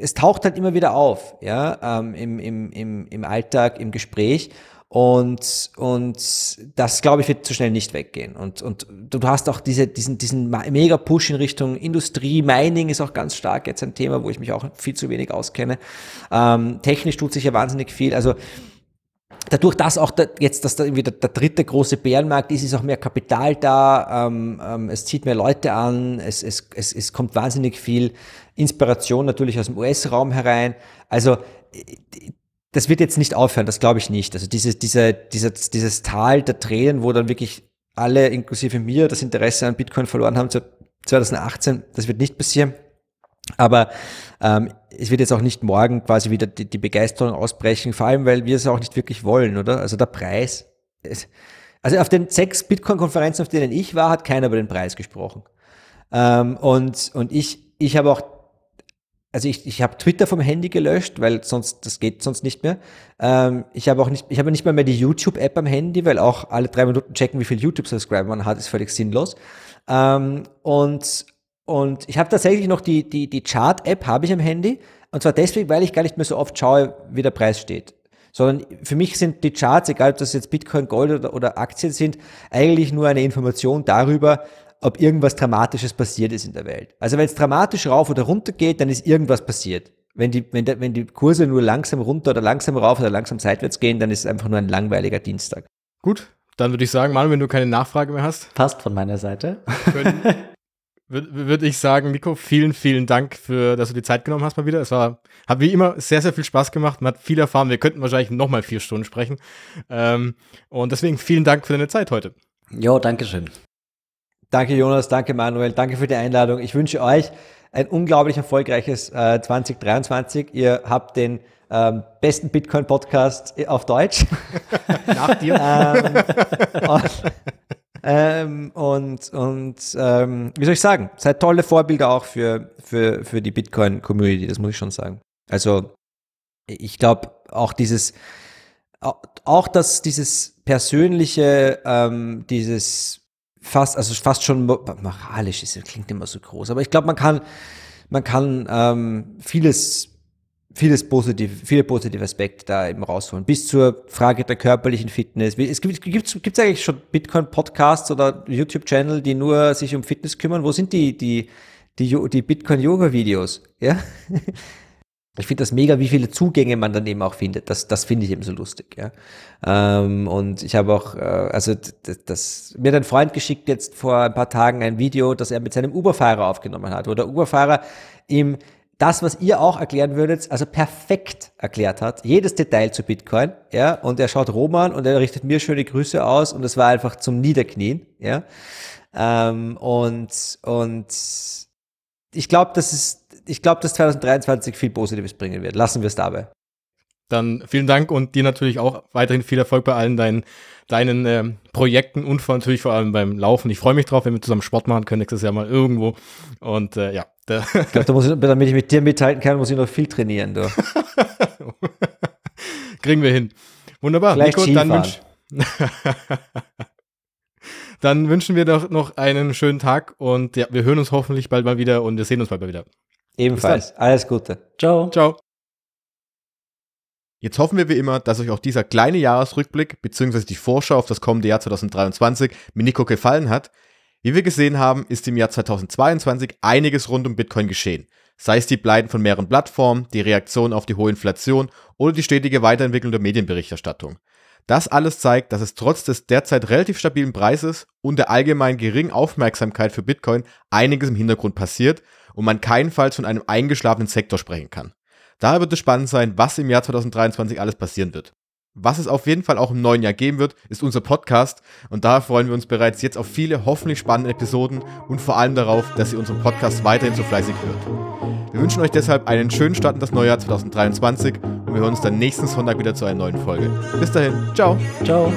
es taucht halt immer wieder auf, ja, ähm, im, im, im, im Alltag, im Gespräch. Und, und das, glaube ich, wird zu schnell nicht weggehen. Und, und du hast auch diese, diesen, diesen Mega-Push in Richtung Industrie. Mining ist auch ganz stark jetzt ein Thema, wo ich mich auch viel zu wenig auskenne. Ähm, technisch tut sich ja wahnsinnig viel. Also dadurch, dass auch da, jetzt, dass da irgendwie der, der, dritte große Bärenmarkt ist, ist auch mehr Kapital da, ähm, ähm, es zieht mehr Leute an, es, es, es, es kommt wahnsinnig viel Inspiration natürlich aus dem US-Raum herein. Also das wird jetzt nicht aufhören, das glaube ich nicht. Also dieses, diese, dieses, dieses Tal der Tränen, wo dann wirklich alle, inklusive mir, das Interesse an Bitcoin verloren haben 2018, das wird nicht passieren. Aber ähm, es wird jetzt auch nicht morgen quasi wieder die, die Begeisterung ausbrechen, vor allem weil wir es auch nicht wirklich wollen, oder? Also der Preis. Ist, also auf den sechs Bitcoin-Konferenzen, auf denen ich war, hat keiner über den Preis gesprochen. Ähm, und, und ich, ich habe auch also ich, ich habe Twitter vom Handy gelöscht, weil sonst das geht sonst nicht mehr. Ähm, ich habe auch nicht, ich habe nicht mal mehr die YouTube-App am Handy, weil auch alle drei Minuten checken, wie viel YouTube-Subscriber man hat, ist völlig sinnlos. Ähm, und und ich habe tatsächlich noch die die die Chart-App habe ich am Handy und zwar deswegen, weil ich gar nicht mehr so oft schaue, wie der Preis steht. Sondern für mich sind die Charts, egal ob das jetzt Bitcoin, Gold oder, oder Aktien sind, eigentlich nur eine Information darüber, ob irgendwas Dramatisches passiert ist in der Welt. Also wenn es dramatisch rauf oder runter geht, dann ist irgendwas passiert. Wenn die, wenn, der, wenn die Kurse nur langsam runter oder langsam rauf oder langsam seitwärts gehen, dann ist es einfach nur ein langweiliger Dienstag. Gut, dann würde ich sagen, Manu, wenn du keine Nachfrage mehr hast. Passt von meiner Seite. Würde würd ich sagen, Nico, vielen, vielen Dank für, dass du die Zeit genommen hast mal wieder. Es war, hat wie immer sehr, sehr viel Spaß gemacht. Man hat viel erfahren. Wir könnten wahrscheinlich noch mal vier Stunden sprechen. Ähm, und deswegen vielen Dank für deine Zeit heute. Jo, Dankeschön. Danke Jonas, danke Manuel, danke für die Einladung. Ich wünsche euch ein unglaublich erfolgreiches äh, 2023. Ihr habt den ähm, besten Bitcoin-Podcast auf Deutsch. Nach dir. ähm, ähm, und, und ähm, wie soll ich sagen, seid tolle Vorbilder auch für, für, für die Bitcoin-Community, das muss ich schon sagen. Also ich glaube auch dieses, auch dass dieses persönliche, ähm, dieses fast, also fast schon moralisch ist, klingt immer so groß, aber ich glaube, man kann, man kann ähm, vieles, vieles positiv, viele positive Aspekte da eben rausholen. Bis zur Frage der körperlichen Fitness. Es gibt gibt's, gibt's eigentlich schon Bitcoin-Podcasts oder YouTube-Channel, die nur sich um Fitness kümmern? Wo sind die, die, die, die Bitcoin-Yoga-Videos? Ja? Ich finde das mega, wie viele Zugänge man dann eben auch findet. Das, das finde ich eben so lustig. Ja. Ähm, und ich habe auch, äh, also das, das, mir hat ein Freund geschickt jetzt vor ein paar Tagen ein Video, das er mit seinem Uberfahrer aufgenommen hat, wo der Uberfahrer ihm das, was ihr auch erklären würdet, also perfekt erklärt hat. Jedes Detail zu Bitcoin, ja. Und er schaut Roman und er richtet mir schöne Grüße aus und es war einfach zum Niederknien, ja. Ähm, und, und ich glaube, das ist ich glaube, dass 2023 viel Positives bringen wird. Lassen wir es dabei. Dann vielen Dank und dir natürlich auch weiterhin viel Erfolg bei allen deinen, deinen ähm, Projekten und vor, natürlich vor allem beim Laufen. Ich freue mich drauf, wenn wir zusammen Sport machen können nächstes Jahr mal irgendwo. Und äh, ja. Ich glaube, da muss ich, damit ich mit dir mithalten kann, muss ich noch viel trainieren. Du. Kriegen wir hin. Wunderbar. Vielleicht Nico, dann, wünsch dann wünschen wir doch noch einen schönen Tag und ja, wir hören uns hoffentlich bald mal wieder und wir sehen uns bald mal wieder. Ebenfalls. Alles Gute. Ciao. Ciao. Jetzt hoffen wir wie immer, dass euch auch dieser kleine Jahresrückblick bzw. die Vorschau auf das kommende Jahr 2023 mit Nico gefallen hat. Wie wir gesehen haben, ist im Jahr 2022 einiges rund um Bitcoin geschehen. Sei es die Pleiten von mehreren Plattformen, die Reaktion auf die hohe Inflation oder die stetige Weiterentwicklung der Medienberichterstattung. Das alles zeigt, dass es trotz des derzeit relativ stabilen Preises und der allgemein geringen Aufmerksamkeit für Bitcoin einiges im Hintergrund passiert und man keinenfalls von einem eingeschlafenen Sektor sprechen kann. Daher wird es spannend sein, was im Jahr 2023 alles passieren wird. Was es auf jeden Fall auch im neuen Jahr geben wird, ist unser Podcast und daher freuen wir uns bereits jetzt auf viele hoffentlich spannende Episoden und vor allem darauf, dass ihr unseren Podcast weiterhin so fleißig hört. Wir wünschen euch deshalb einen schönen Start in das neue Jahr 2023 und wir hören uns dann nächsten Sonntag wieder zu einer neuen Folge. Bis dahin, ciao. Ciao.